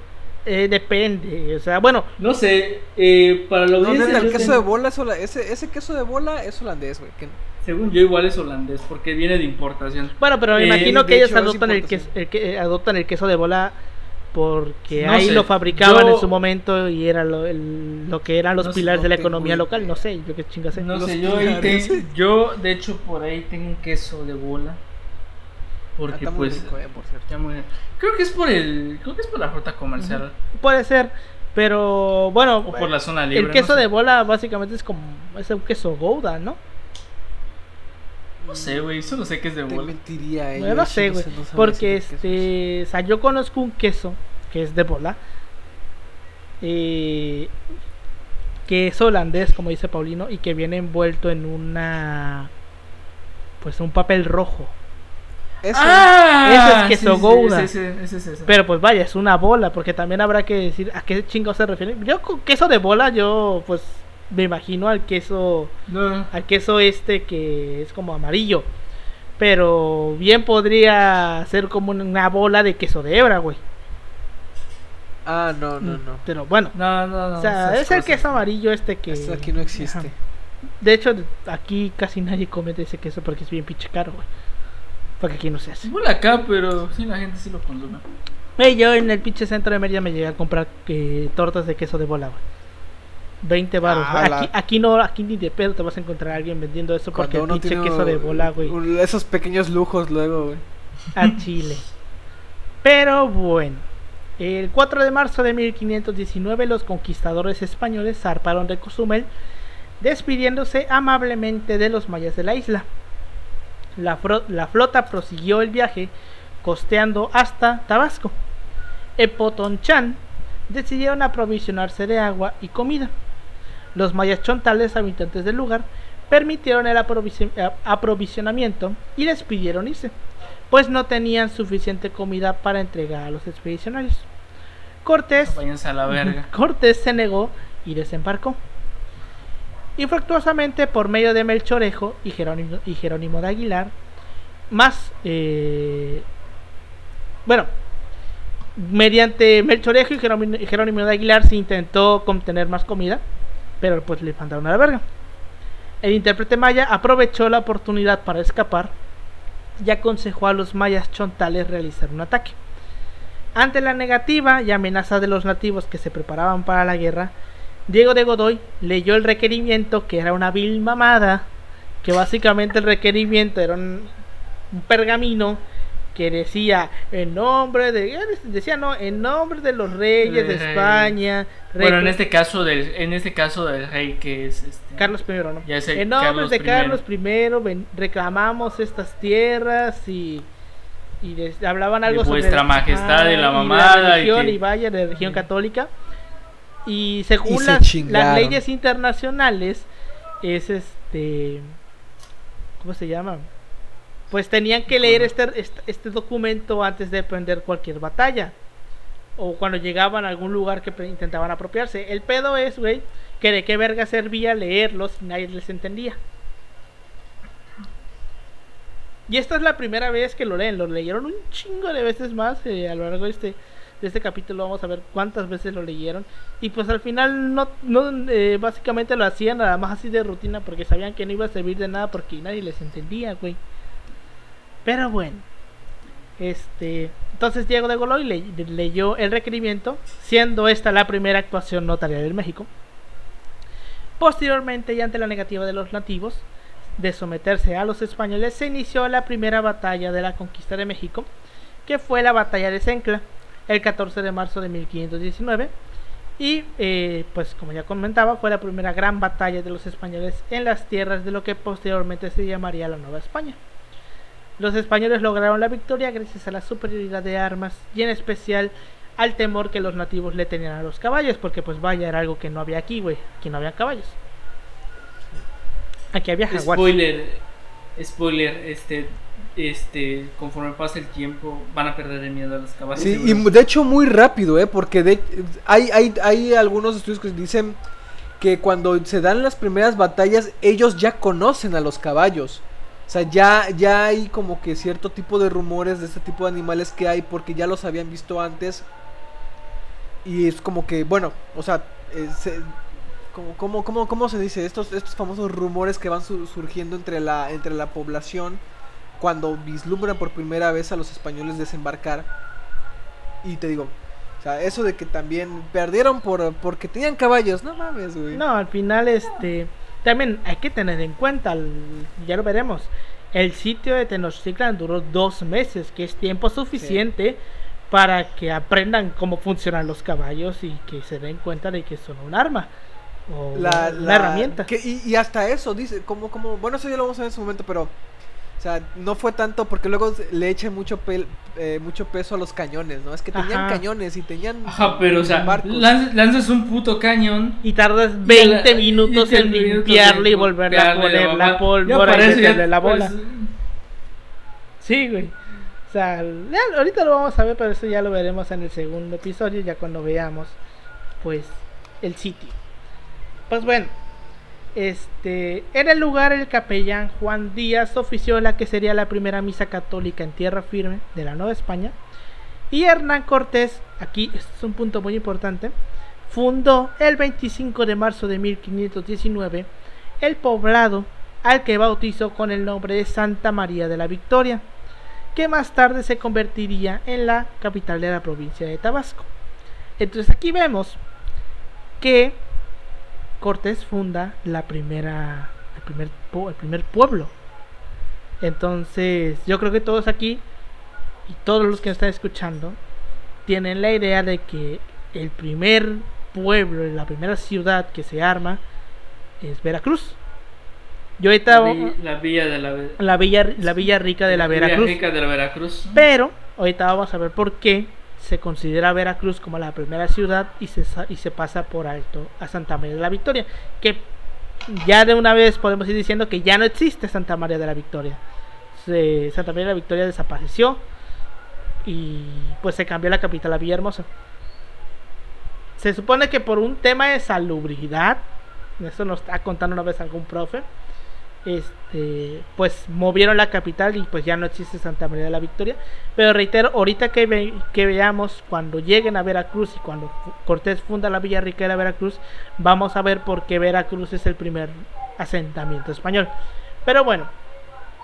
Eh, depende. O sea, bueno, No sé, eh, para la No, audiencia. neta, el queso tengo- de bola es hola- ese, ese queso de bola es holandés, güey. que- Según yo, igual es holandés, porque viene de importación. bueno, pero me Eh, imagino que ellos hecho, adoptan el, queso, el que, eh, adoptan el queso de bola porque No ahí sé, lo fabricaban yo- en su momento y era lo, el- lo que eran los No pilares de la economía local. No sé, yo qué chingas sé. No Los sé, yo tengo, yo de hecho por ahí tengo un queso de bola. Porque muy pues rico, eh, por cierto. ya muy- creo que es por el creo que es por la ruta comercial Puede ser, pero bueno, o por la zona libre. el queso no sé. de bola básicamente es como es un queso Gouda, ¿no? No sé, güey, solo sé que es de Te bola. mentiría, eh. No sí sé, güey. no Porque este, o sea, yo conozco un queso que es de bola. eh, que es holandés, como dice Paulino, y que viene envuelto en una. Pues un papel rojo. es. Eso, Ah, Ese es queso sí, sí, Gouda. es ese. Pero pues vaya, es una bola, porque también habrá que decir a qué chingo se refiere. Yo con queso de bola, yo pues me imagino al queso. No, Al queso este que es como amarillo. Pero bien podría ser como una bola de queso de hebra, güey. Ah, no, no, no. Pero bueno. no, no, no. o sea, es el queso amarillo este que... Esto aquí no existe. Ajá. De hecho, aquí casi nadie come de ese queso porque es bien pinche caro, güey. Porque aquí no se hace. Igual acá, pero sí, la gente sí lo consume. Güey, yo en el pinche centro de Mérida me llegué a comprar eh, tortas de queso de bola, güey. 20 baros. Ah, la- aquí, aquí no, aquí ni de pedo te vas a encontrar a alguien vendiendo eso porque el pinche queso de bola, güey. Esos pequeños lujos luego, güey. a Chile. Pero bueno, el 4 de marzo de 1519 los conquistadores españoles zarparon de Cozumel, despidiéndose amablemente de los mayas de la isla. La, la flota prosiguió el viaje costeando hasta Tabasco. En Potonchan decidieron aprovisionarse de agua y comida. Los mayas chontales, habitantes del lugar, permitieron el a- aprovisionamiento y les pidieron irse, pues no tenían suficiente comida para entregar a los expedicionarios. Cortés, a la verga. Cortés se negó y desembarcó. Infructuosamente por medio de Melchorejo y Jerónimo, y Jerónimo de Aguilar, más, eh, bueno, mediante Melchorejo y Jerónimo, y Jerónimo de Aguilar se intentó contener más comida, pero pues le mandaron a la verga. El intérprete maya aprovechó la oportunidad para escapar y aconsejó a los mayas chontales realizar un ataque. Ante la negativa y amenaza de los nativos que se preparaban para la guerra, Diego de Godoy leyó el requerimiento que era una vil mamada, que básicamente el requerimiento era un, un pergamino que decía en nombre de decía no en nombre de los reyes de España Bueno, en este caso del en este caso del rey que es este Carlos I, ¿no? Ya sé, en nombre Carlos de I. Carlos I ven- reclamamos estas tierras y y des- hablaban algo De sobre vuestra majestad y la y mamada y religión que- y vaya de religión católica y según Y se las, leyes internacionales es este ¿cómo se llama? Pues tenían que leer este, este, este documento antes de emprender cualquier batalla. O cuando llegaban a algún lugar que intentaban apropiarse. El pedo es, güey, que de qué verga servía leerlos si nadie les entendía. Y esta es la primera vez que lo leen. Lo leyeron un chingo de veces más eh, a lo largo de este, de este capítulo. Vamos a ver cuántas veces lo leyeron. Y pues al final no, no eh, básicamente lo hacían nada más así de rutina porque sabían que no iba a servir de nada porque nadie les entendía, güey. Pero bueno. Este, entonces Diego de Goloy le- leyó el requerimiento, siendo esta la primera actuación notarial en México. Posteriormente, y ante la negativa de los nativos de someterse a los españoles, se inició la primera batalla de la conquista de México, que fue la batalla de Cencla, el 14 de marzo de 1519, Y eh, pues como ya comentaba, fue la primera gran batalla de los españoles en las tierras de lo que posteriormente se llamaría la Nueva España. Los españoles lograron la victoria gracias a la superioridad de armas y en especial al temor que los nativos le tenían a los caballos, porque pues vaya, era algo que no había aquí, güey. Aquí no había caballos. Aquí había jaguares. Spoiler, spoiler, este, este, conforme pasa el tiempo, van a perder el miedo a los caballos. Sí, y de hecho muy rápido, ¿eh? Porque de, hay, hay, hay algunos estudios que dicen que cuando se dan las primeras batallas, ellos ya conocen a los caballos. O sea, ya, ya hay como que cierto tipo de rumores de este tipo de animales que hay porque ya los habían visto antes. Y es como que, bueno, o sea, eh, como, como- ¿cómo se dice? Estos, estos famosos rumores que van su- surgiendo entre la, entre la población cuando vislumbran por primera vez a los españoles desembarcar. Y te digo, o sea, eso de que también perdieron por porque tenían caballos, no mames, güey. No, al final, este. También hay que tener en cuenta, ya lo veremos. El sitio de Tenochtitlan duró dos meses, que es tiempo suficiente para que aprendan cómo funcionan los caballos y que se den cuenta de que son un arma o la, una la- herramienta. que- y, y hasta eso, dice, como, como, bueno, eso ya lo vamos a ver en su momento, pero, sea, no fue tanto porque luego le echan mucho, pel- eh, mucho peso a los cañones, ¿no? Es que tenían Ajá. cañones y tenían Ajá, pero o sea, lanzas un puto cañón. Y tardas y 20 la- minutos y en 20 minutos limpiarle y volverle a poner la pólvora y meterle la bola. pues, Sí, güey. O sea, ya- ahorita lo vamos a ver, pero eso ya lo veremos en el segundo episodio, ya cuando veamos, pues, el sitio. Pues bueno, este, en el lugar el capellán Juan Díaz ofició la que sería la primera misa católica en tierra firme de la Nueva España. Y Hernán Cortés, aquí este es un punto muy importante, fundó el 25 de marzo de 1519 el poblado al que bautizó con el nombre de Santa María de la Victoria, que más tarde se convertiría en la capital de la provincia de Tabasco. Entonces aquí vemos que Cortés funda la primera, el primer, po- el primer pueblo. Entonces yo creo que todos aquí y todos los que están escuchando tienen la idea de que el primer pueblo, la primera ciudad que se arma es Veracruz. Yo ahorita La, vi- la villa de la, la villa la villa rica de la Villa Veracruz. rica de la Veracruz. Pero ahorita vamos a ver por qué se considera Veracruz como la primera ciudad y se, y se pasa por alto a Santa María de la Victoria. Que ya de una vez podemos ir diciendo que ya no existe Santa María de la Victoria. Se- Santa María de la Victoria desapareció y pues se cambió la capital a Villahermosa. Se supone que por un tema de salubridad, eso nos está contando una vez algún profe, este, pues movieron la capital y pues ya no existe Santa María de la Victoria. Pero reitero, ahorita que, ve- que veamos cuando lleguen a Veracruz y cuando Cortés funda la Villa Rica de Veracruz, vamos a ver por qué Veracruz es el primer asentamiento español. Pero bueno,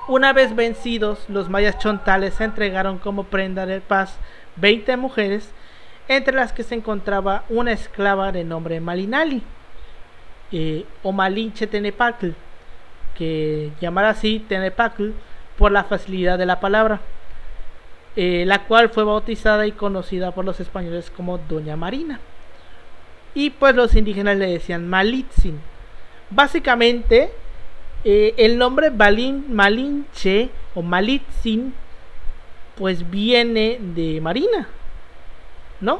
una vez vencidos, los mayas chontales se entregaron como prenda de paz 20 mujeres, entre las que se encontraba una esclava de nombre Malinali, eh, o Malinche Tenepatl, que llamar así Tenepatl por la facilidad de la palabra, eh, la cual fue bautizada y conocida por los españoles como Doña Marina. Y pues los indígenas le decían Malitzin. Básicamente, eh, el nombre Balin, Malinche o Malitzin, pues viene de Marina, ¿no?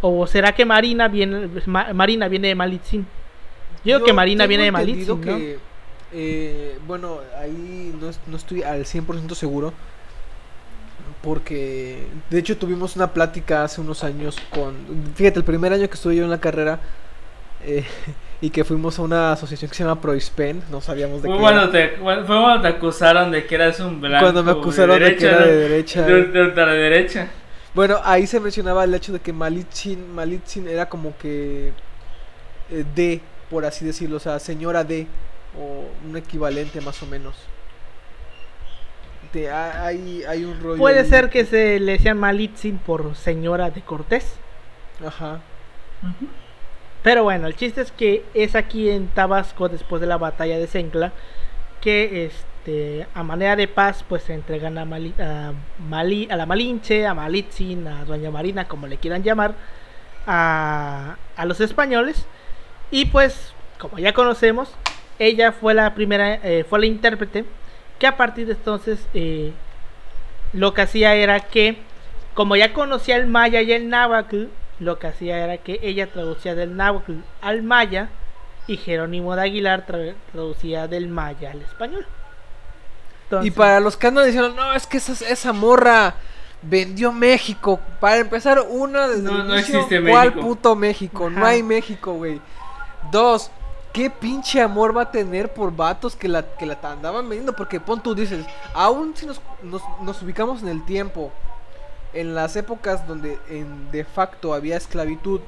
O será que Marina viene, Ma- Marina viene de Malitzin. Yo digo que Marina viene de Malitzin, ¿no? Eh, bueno, ahí no, es- no estoy al 100% seguro. Porque, de hecho, tuvimos una plática hace unos años con. Fíjate, el primer año que estuve yo en la carrera. eh, y que fuimos a una asociación que se llama Proispen. No sabíamos de Fue qué. cuando, era. te, fue cuando te acusaron de que eras un blanco. Cuando me acusaron de que era de derecha. De, de ultraderecha. Bueno, ahí se mencionaba el hecho de que Malitzin, Malitzin era como que eh, D, por así decirlo, o sea, señora D, o un equivalente más o menos. Te- ha- hay, hay un rollo. Puede ahí. ser que se le decían Malitzin por señora de Cortés. Ajá. Pero bueno, el chiste es que es aquí en Tabasco, después de la batalla de Sencla, que este, a manera de paz, pues se entregan a, Mali- a, Mali- a la Malinche, a Malitzin, a Doña Marina, como le quieran llamar, a, a los españoles y pues como ya conocemos ella fue la primera eh, fue la intérprete que a partir de entonces eh, lo que hacía era que como ya conocía el maya y el náhuatl lo que hacía era que ella traducía del náhuatl al maya y Jerónimo de Aguilar tra- traducía del maya al español. Y para los que andan diciendo, no, es que esa, esa morra vendió México. Para empezar, una desde No, el no inicio, existe ¿cuál México. puto México? No hay México, güey. Dos, ¿qué pinche amor va a tener por vatos que la, que la andaban vendiendo? Porque pon tú dices, aún si nos, nos, nos ubicamos en el tiempo, en las épocas donde en, de facto había esclavitud,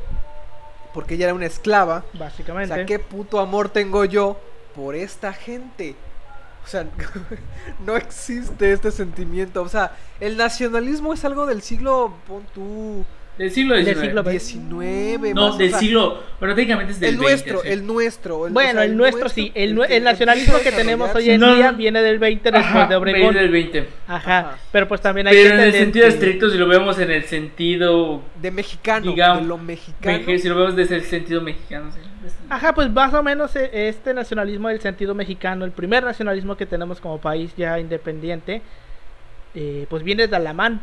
porque ella era una esclava, o básicamente. sea, ¿qué puto amor tengo yo por esta gente? O sea, no existe este sentimiento. O sea, el nacionalismo es algo del siglo, pon tú, Del siglo Del XIX. siglo XX. 19. No, más, del o sea, siglo. Bueno, técnicamente es del El 20, nuestro, sí. el nuestro. el- bueno, o sea, el nuestro sí, el, el nacionalismo que a tenemos hoy en No, día no. viene del 20 Ajá, después de Obregón. del 20. Ajá, Ajá. pero pues también hay Pero que en el sentido que- estricto, si lo vemos en el sentido. De mexicano, Digamos, de lo mexicano. Si lo vemos desde el sentido mexicano, sí. Ajá, pues más o menos eh, este nacionalismo del sentido mexicano, el primer nacionalismo que tenemos como país ya independiente, eh, pues viene de Alamán,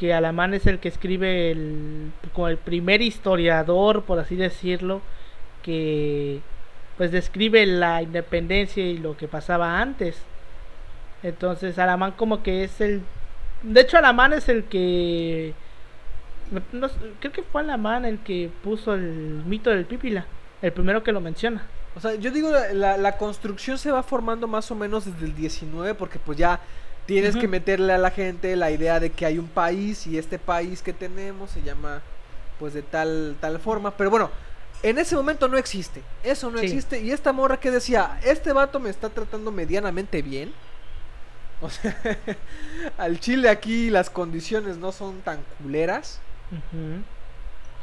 que Alamán es el que escribe el, como el primer historiador, por así decirlo, que pues describe la independencia y lo que pasaba antes. Entonces Alamán como que es el... De hecho Alamán es el que... creo que fue Alamán el que puso el mito del Pípila, el primero que lo menciona. O sea, yo digo, la- la construcción se va formando más o menos desde el 19, porque pues ya tienes que meterle a la gente la idea de que hay un país y este país que tenemos se llama pues de tal, tal forma. Pero bueno, en ese momento no existe. Eso no Sí. existe. Y esta morra que decía, este vato me está tratando medianamente bien. O sea, al chile aquí las condiciones no son tan culeras.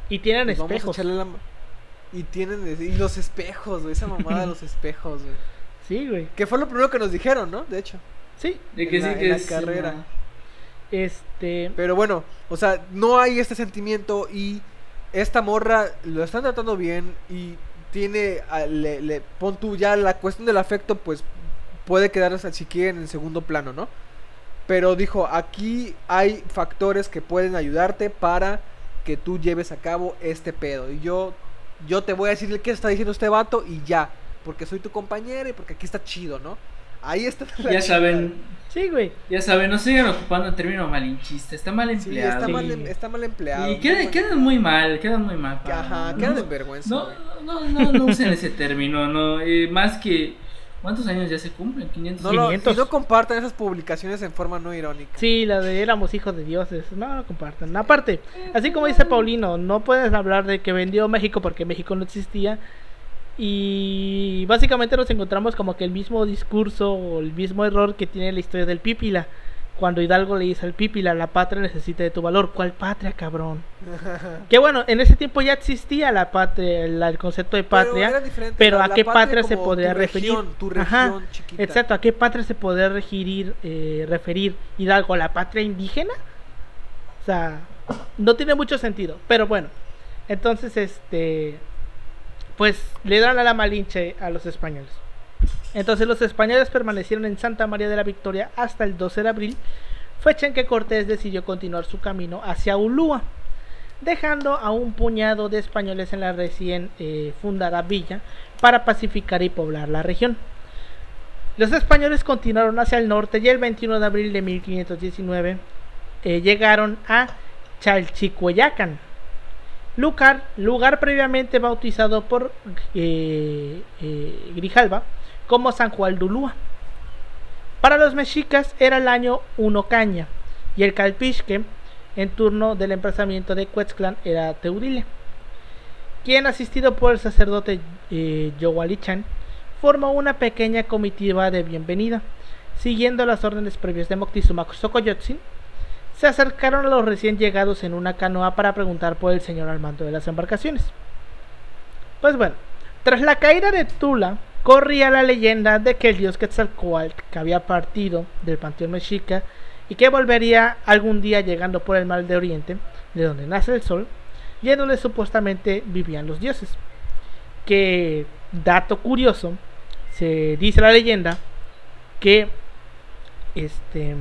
Y tienen Pues espejos. la Y tienen y los espejos, güey, esa mamada de los espejos, güey. Sí, güey. Que fue lo primero que nos dijeron, ¿no? De hecho. Sí. De que En sí la- que en la es carrera. una- Este. Pero bueno, o sea, no hay este sentimiento y esta morra lo están tratando bien y tiene, a- le, le- pon tú ya la cuestión del afecto, pues puede quedarse si quieren en segundo plano, ¿no? Pero dijo, aquí hay factores que pueden ayudarte para que tú lleves a cabo este pedo. Y yo, yo te voy a decir qué está diciendo este vato y ya, porque soy tu compañera y porque aquí está chido, ¿no? Ahí está. la Ya saben, Sí, güey. ya saben, no sigan ocupando el término malinchista, está mal Sí, empleado. está, Sí. mal, em- está mal empleado. y muy quedan, mal quedan muy mal, quedan muy mal. para- Ajá, no, quedan no, en vergüenza. No, no, no, no usen ese término, no. eh, más que. ¿Cuántos años ya se cumplen? 500. No, lo- 500. y no compartan esas publicaciones en forma no irónica. Sí, la de éramos hijos de dioses. No, no compartan. Aparte, así como dice Paulino, no puedes hablar de que vendió México porque México no existía. Y básicamente nos encontramos como que el mismo discurso o el mismo error que tiene la historia del Pípila. Cuando Hidalgo le dice al Pípila, la patria necesita de tu valor. ¿Cuál patria, cabrón? Que bueno, en ese tiempo ya existía la patria, el, el concepto de patria. era pero ¿a qué patria se podría tu referir? región, tu Ajá, región chiquita. Exacto, ¿a qué patria se podría referir, eh, referir Hidalgo? ¿La patria indígena? O sea, no tiene mucho sentido, pero bueno. Entonces, este, pues le dan a la Malinche a los españoles. Entonces los españoles permanecieron en Santa María de la Victoria hasta el 12 de abril, fecha en que Cortés decidió continuar su camino hacia Ulúa, dejando a un puñado de españoles en la recién eh, fundada villa para pacificar y poblar la región. Los españoles continuaron hacia el norte y el 21 de abril de 1519 eh, llegaron a Chalchicueyacan, lugar, lugar previamente bautizado por eh, eh, Grijalva como San Juan de Ulúa. Para los mexicas era el año Uno Caña y el Calpisque en turno del emplazamiento de Cuetzclan era Teudile, quien asistido por el sacerdote eh, Yowalichan formó una pequeña comitiva de bienvenida, siguiendo las órdenes previas de Moctezuma Xocoyotzin, se acercaron a los recién llegados en una canoa para preguntar por el señor al mando de las embarcaciones. Pues bueno, tras la caída de Tula, corría la leyenda de que el dios Quetzalcoatl, que había partido del panteón mexica y que volvería algún día llegando por el mar de Oriente, de donde nace el sol, y en donde supuestamente vivían los dioses. Que, dato curioso, se dice la leyenda que este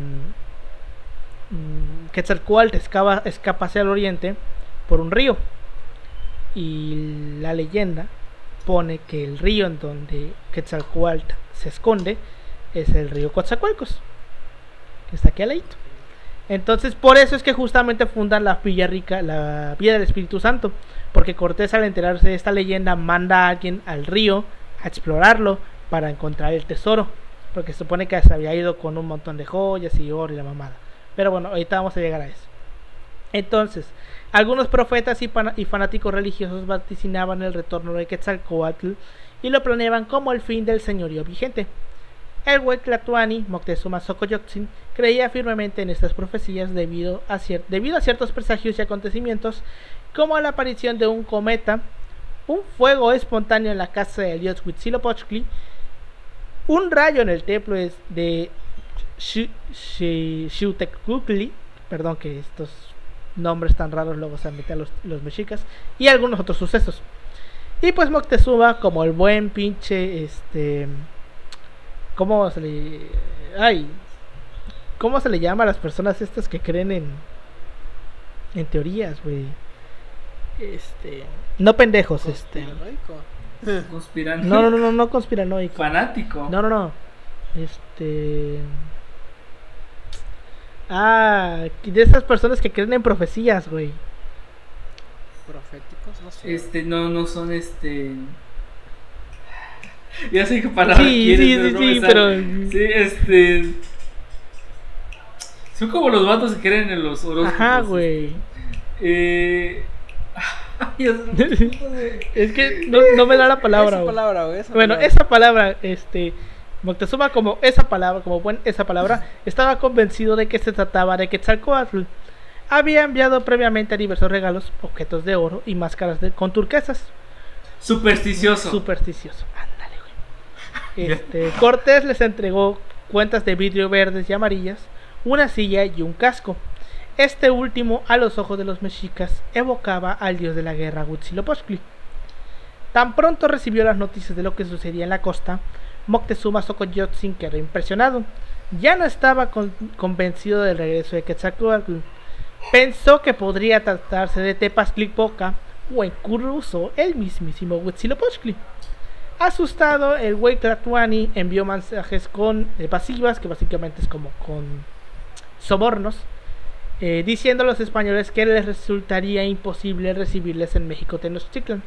Quetzalcoatl escapa, escapa hacia el oriente por un río y la leyenda pone que el río en donde Quetzalcoatl se esconde es el río Coatzacoalcos, que está aquí al ladito. Entonces, por eso es que justamente fundan la Villa Rica, la Villa del Espíritu Santo, porque Cortés al enterarse de esta leyenda manda a alguien al río a explorarlo para encontrar el tesoro, porque se supone que se había ido con un montón de joyas y oro y la mamada. Pero bueno, ahorita vamos a llegar a eso. Entonces, algunos profetas y, fanáticos religiosos vaticinaban el retorno de Quetzalcoatl y lo planeaban como el fin del señorío vigente. El Hueclatuani, Moctezuma Xocoyotzin, creía firmemente en estas profecías debido a, debido a ciertos presagios y acontecimientos, como la aparición de un cometa, un fuego espontáneo en la casa del dios Huitzilopochtli, un rayo en el templo de Xiuhtecutli, perdón que estos nombres tan raros luego se meten los, los mexicas, y algunos otros sucesos. Y pues Moctezuma, como el buen pinche, este ¿Cómo se le. Ay. ¿Cómo se le llama a las personas estas que creen en. En teorías, güey? Este. No pendejos, este. Conspiranoico. No, no, no, no, no conspiranoico. Fanático. No, no, no. Este. Ah, de esas personas que creen en profecías, güey. Proféticos, no sé. Este, no, no son este. ya sé qué palabra sí, quieres, sí, sí, sí, pero... Sí, este... Son como los vatos que creen en los horóscopos. Ajá, güey. Eh... es que no, no, me da la palabra, esa palabra güey, bueno, palabra. esa palabra, este... Moctezuma como esa palabra, como buen esa palabra, estaba convencido de que se trataba de Quetzalcoatl. Había enviado previamente diversos regalos, objetos de oro y máscaras de, con turquesas. Supersticioso. Supersticioso. Este, Cortés les entregó cuentas de vidrio verdes y amarillas, una silla y un casco. Este último, a los ojos de los mexicas, evocaba al dios de la guerra Huitzilopochtli. Tan pronto recibió las noticias de lo que sucedía en la costa, Moctezuma Xocoyotzin quedó impresionado. Ya no estaba convencido del regreso de Quetzalcoatl. Pensó que podría tratarse de Tepaztlipoca o incluso el mismísimo Huitzilopochtli. Asustado, el güey Tlatuani envió mensajes con eh, pasivas, que básicamente es como con sobornos, eh, diciendo a los españoles que les resultaría imposible recibirles en México Tenochtitlan.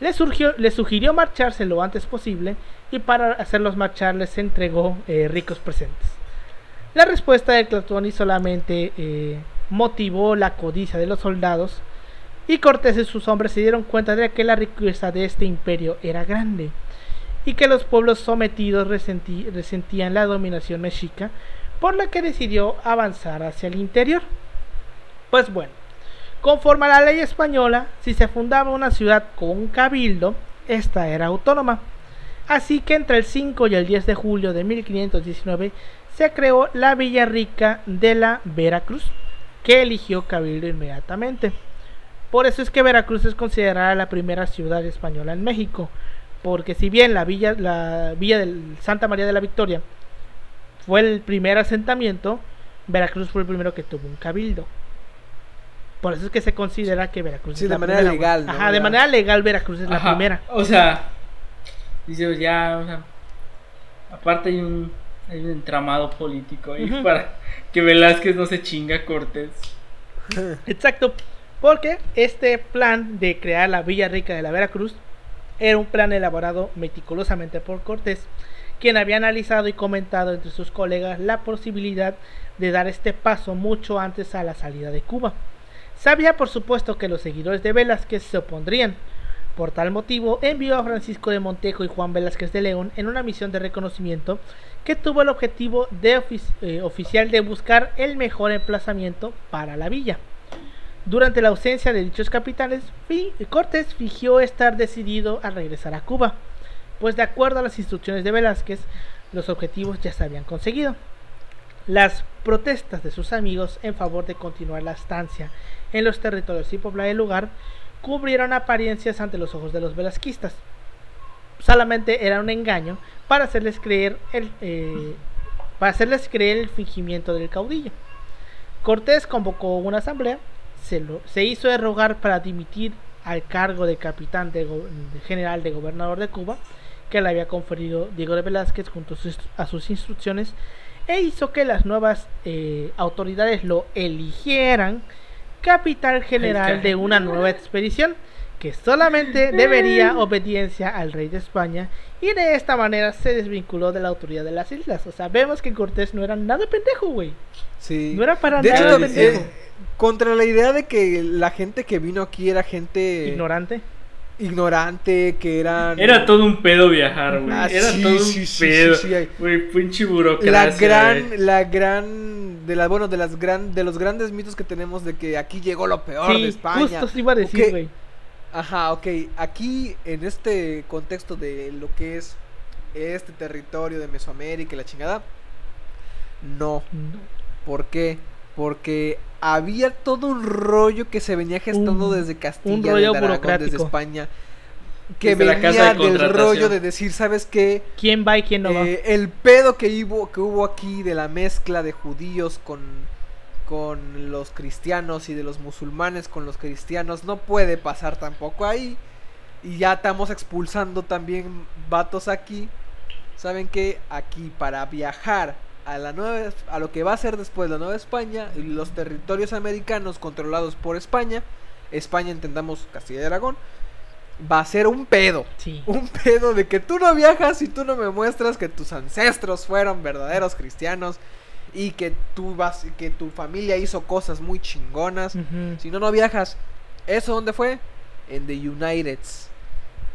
Les, surgió, les sugirió marcharse lo antes posible y para hacerlos marchar les entregó eh, ricos presentes. La respuesta de Tlatuani solamente motivó la codicia de los soldados, y Cortés y sus hombres se dieron cuenta de que la riqueza de este imperio era grande y que los pueblos sometidos resentían la dominación mexica, por lo que decidió avanzar hacia el interior. Pues bueno, conforme a la ley española, si se fundaba una ciudad con un cabildo, esta era autónoma. Así que entre el 5 y el 10 de julio de 1519 se creó la Villa Rica de la Veracruz, que eligió cabildo inmediatamente. Por eso es que Veracruz es considerada la primera ciudad española en México, porque si bien la villa, la villa del Santa María de la Victoria fue el primer asentamiento, Veracruz fue el primero que tuvo un cabildo. Por eso es que se considera que Veracruz es de la manera legal. Ajá, de manera legal Veracruz es la primera. O sea, dice ya, o sea, aparte hay un, hay un entramado político ahí para que Velázquez no se chinga a Cortés. Exacto. Porque este plan de crear la Villa Rica de la Veracruz era un plan elaborado meticulosamente por Cortés, quien había analizado y comentado entre sus colegas la posibilidad de dar este paso mucho antes a la salida de Cuba. Sabía por supuesto que los seguidores de Velázquez se opondrían. Por tal motivo envió a Francisco de Montejo y Juan Velázquez de León en una misión de reconocimiento que tuvo el objetivo de eh, oficial de buscar el mejor emplazamiento para la villa. Durante la ausencia de dichos capitanes, Cortés fingió estar decidido a regresar a Cuba, pues de acuerdo a las instrucciones de Velázquez, los objetivos ya se habían conseguido. las protestas de sus amigos en favor de continuar la estancia en los territorios y poblar el lugar cubrieron apariencias ante los ojos de los velasquistas. Solamente era un engaño para hacerles creer el, eh, para hacerles creer el fingimiento del caudillo. Cortés convocó una asamblea, se, lo- se hizo de rogar para dimitir al cargo de capitán de, general de gobernador de Cuba, que le había conferido Diego de Velázquez junto a sus, a sus instrucciones, e hizo que las nuevas eh, autoridades lo eligieran capitán general de una nueva expedición que solamente debería obediencia al rey de España y de esta manera se desvinculó de la autoridad de las islas. O sea, vemos que Cortés no era nada pendejo, güey. Sí. No era para de nada hecho, pendejo. eh, contra la idea de que la gente que vino aquí era gente Ignorante. Ignorante, que eran... Era todo un pedo viajar, güey. Ah, Era sí, todo un sí, pedo. sí, sí, hay- Güey, pinche la burocracia. gran, güey. la gran, de las, bueno, de las gran, de los grandes mitos que tenemos de que aquí llegó lo peor de España. justo se iba a decir, güey. Ajá, ok. Aquí, en este contexto de lo que es este territorio de Mesoamérica y la chingada, no. ¿Por qué? Porque había todo un rollo que se venía gestando Un- desde Castilla, un desde Aragón, desde. España. Que Desde la casa venía de del rollo de decir, ¿sabes qué? ¿Quién va y quién no va? Eh, el pedo que hubo, que hubo aquí de la mezcla de judíos con, con los cristianos y de los musulmanes con los cristianos no puede pasar tampoco ahí. Y ya estamos expulsando también vatos aquí. Saben que aquí para viajar a la nueva a lo que va a ser después la Nueva España y los territorios americanos controlados por España, España entendamos Castilla y Aragón, va a ser un pedo Sí. un pedo de que tú no viajas y tú no me muestras que tus ancestros fueron verdaderos cristianos y que tú vas que tu familia hizo cosas muy chingonas. Si no no viajas, ¿eso dónde fue? En the Uniteds,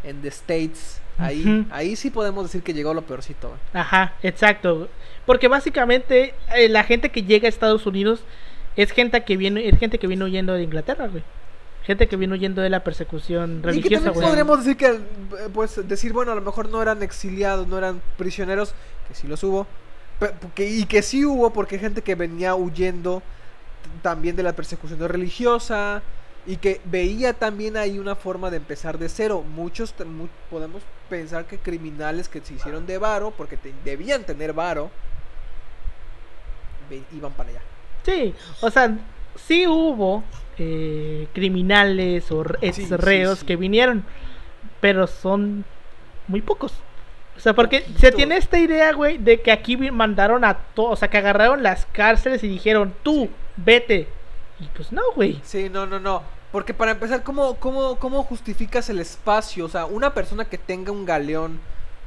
en the States. Ahí, ahí sí podemos decir que llegó lo peorcito. Ajá, exacto. Porque básicamente eh, la gente que llega a Estados Unidos es gente que viene, es gente que vino huyendo de Inglaterra, güey. Gente que vino huyendo de la persecución Y que religiosa, también güey. podríamos decir que, eh, pues, decir, bueno, a lo mejor no eran exiliados, no eran prisioneros, que sí los hubo, que- y que sí hubo porque hay gente que venía huyendo también de la persecución religiosa y que veía también ahí una forma de empezar de cero. Muchos podemos pensar que criminales que se hicieron de varo, porque te- debían tener varo, iban para allá. Sí, o sea, sí hubo eh, criminales o ex Sí, reos sí. que vinieron, pero son muy pocos. O sea, porque se tiene esta idea, güey, de que aquí mandaron a todos, o sea, que agarraron las cárceles y dijeron, tú, vete. Y pues no, güey. Sí, no, no, no. Porque para empezar, ¿cómo, cómo, ¿cómo justificas el espacio? O sea, una persona que tenga un galeón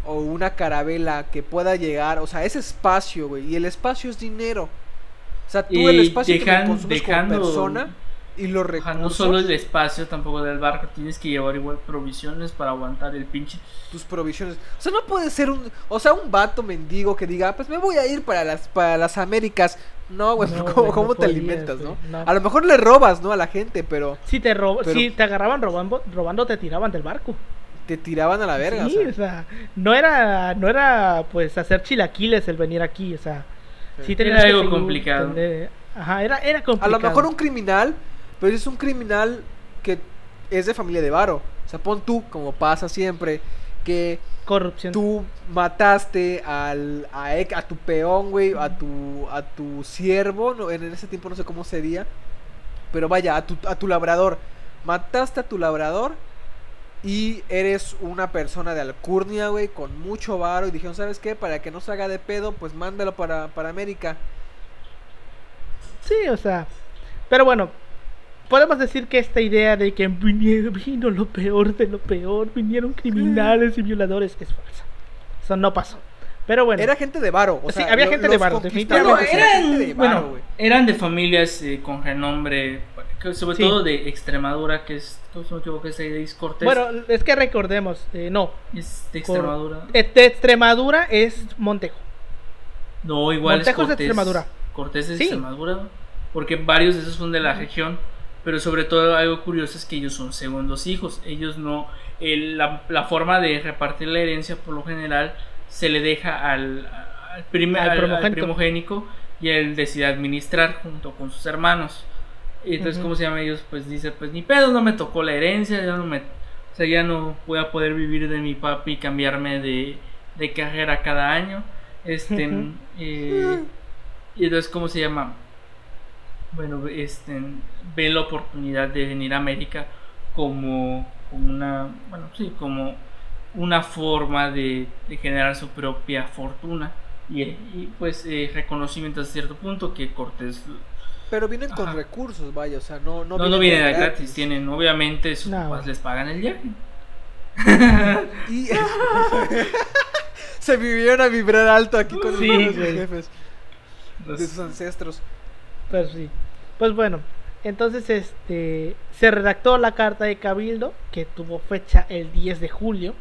o una carabela que pueda llegar, o sea, ese espacio, güey. Y el espacio es dinero. O sea, tú Y el espacio que dejan- lo consumes dejando- como persona y los recursos, no solo el espacio tampoco del barco, tienes que llevar igual provisiones para aguantar el pinche. tus provisiones. O sea, no puede ser un, o sea, un vato mendigo que diga, "Ah, pues me voy a ir para las, para las Américas. No, güey, No, ¿cómo, güey, no cómo te alimentas, güey, no? no. A lo mejor le robas, ¿no? A la gente, pero Si te, rob Pero- si te agarraban robando, robando, te tiraban del barco. Te tiraban a la verga. sí, o sea. o sea, no era, no era pues hacer chilaquiles el venir aquí, o sea, Sí. sí Era algo complicado. tener- Ajá, era, era A complicado. lo mejor un criminal, pero es un criminal que es de familia de varo. O sea, pon tú, como pasa siempre, que corrupción. tú mataste al, a, e- a tu peón, güey, a tu, a tu siervo, no, en ese tiempo no sé cómo sería, pero vaya, a tu, a tu labrador. Mataste a tu labrador y eres una persona de alcurnia, güey, con mucho varo y dijeron, ¿sabes qué? Para que no se haga de pedo, pues mándalo para, para América. Sí, o sea, pero bueno, podemos decir que esta idea de que vinieron, vino lo peor de lo peor, vinieron criminales y violadores es falsa. Eso no pasó. Pero bueno, Era gente de varo. O Sí, sea, había lo- gente de varo, definitivamente. Pero eran gente de varo, bueno, güey. eran de familias eh, con renombre, que sobre Sí. todo de Extremadura, que es, no me equivoco, es de Cortés. bueno, es que recordemos, eh, no, es de Extremadura. eh, de Extremadura es Montejo. No, igual Montejo es es de Cortés. Extremadura. Cortés es Sí. Extremadura. Porque varios de esos son de la región. Pero sobre todo algo curioso es que ellos son segundos hijos. Ellos no. el- la, la forma de repartir la herencia por lo general se le deja al, al, Al primogénico y él decide administrar junto con sus hermanos. Y entonces, Ujú. ¿cómo se llama? Ellos pues dice, pues ni pedo, no me tocó la herencia, ya no me, o sea, ya no voy a poder vivir de mi papi y cambiarme de, de carrera cada año. Este, eh, y entonces, ¿cómo se llama? Bueno, este, ve la oportunidad de venir a América como, como una, bueno, sí, como una forma de, de generar su propia fortuna y, y, pues eh, reconocimiento a cierto punto que Cortés Pero vienen con Ajá. recursos, vaya, o sea, no no no, no viene de gratis. gratis, tienen, obviamente sus No. papás les pagan el viaje. Y se vivieron a vibrar alto aquí con Sí, los güey. jefes de sus ancestros. Pues sí. Pues bueno, entonces este se redactó la carta de Cabildo que tuvo fecha el 10 de julio,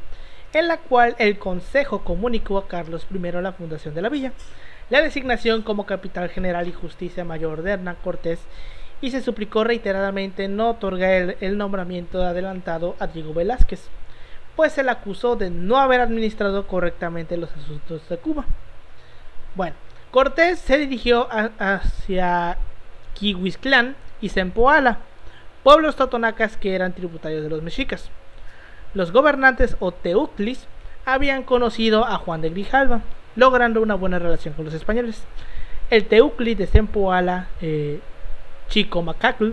en la cual el Consejo comunicó a Carlos I la fundación de la villa, la designación como capital general y justicia mayor de Hernán Cortés y se suplicó reiteradamente no otorgar el, nombramiento adelantado a Diego Velázquez, pues se le acusó de no haber administrado correctamente los asuntos de Cuba. Bueno, Cortés se dirigió a- hacia Quihuizclán y Zempoala, pueblos totonacas que eran tributarios de los mexicas. Los gobernantes o teuclis habían conocido a Juan de Grijalva, logrando una buena relación con los españoles. El teucli de Zempoala, eh, Chico Macacl,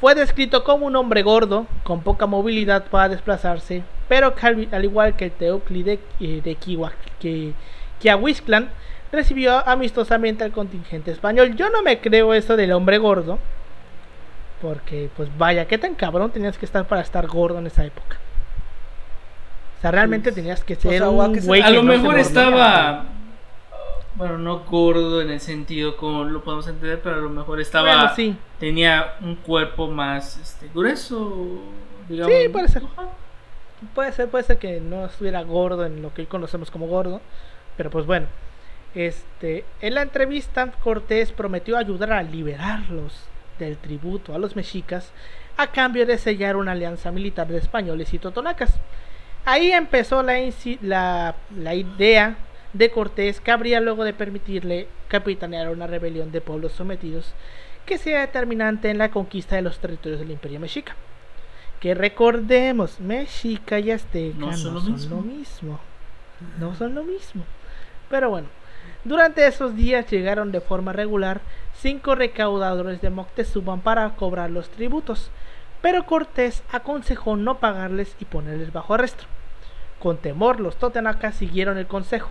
fue descrito como un hombre gordo, con poca movilidad para desplazarse, pero que al, al igual que el teucli de, eh, de Kiwa- que- recibió amistosamente al contingente español. Yo no me creo eso del hombre gordo, porque pues vaya, qué tan cabrón tenías que estar para estar gordo en esa época. O sea, realmente Pues, tenías que o ser sea, un güey a que lo no mejor estaba bueno no gordo en el sentido como lo podemos entender pero a lo mejor estaba Bueno, sí. tenía un cuerpo más este, grueso digamos Sí, puede ser. Puede ser, puede ser que no estuviera gordo en lo que hoy conocemos como gordo. Pero pues bueno. Este, en la entrevista, Cortés prometió ayudar a liberarlos del tributo a los mexicas a cambio de sellar una alianza militar de españoles y totonacas. Ahí empezó la, inci- la, la idea de Cortés que habría luego de permitirle capitanear una rebelión de pueblos sometidos que sea determinante en la conquista de los territorios del imperio mexica. Que recordemos, Mexica y Azteca no, son, lo, mismo. No son lo mismo. Pero bueno, durante esos días llegaron de forma regular cinco recaudadores de Moctezuma para cobrar los tributos, pero Cortés aconsejó no pagarles y ponerles bajo arresto. Con temor, los totenacas siguieron el consejo.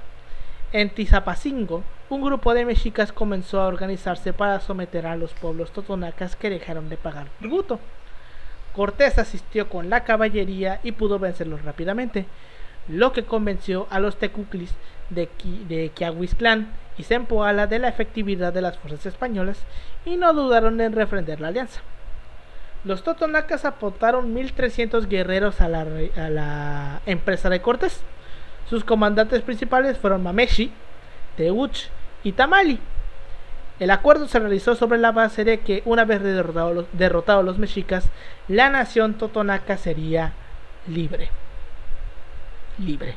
En Tizapacingo, un grupo de mexicas comenzó a organizarse para someter a los pueblos totonacas que dejaron de pagar tributo. Cortés asistió con la caballería y pudo vencerlos rápidamente, lo que convenció a los tecuclis de, Qui- y Zempoala de la efectividad de las fuerzas españolas y no dudaron en refrender la alianza. Los totonacas aportaron 1300 guerreros a la, empresa de Cortés. Sus comandantes principales fueron Mameshi, Teuch y Tamali. El acuerdo se realizó sobre la base de que una vez derrotados los, los mexicas, la nación totonaca sería libre. Libre.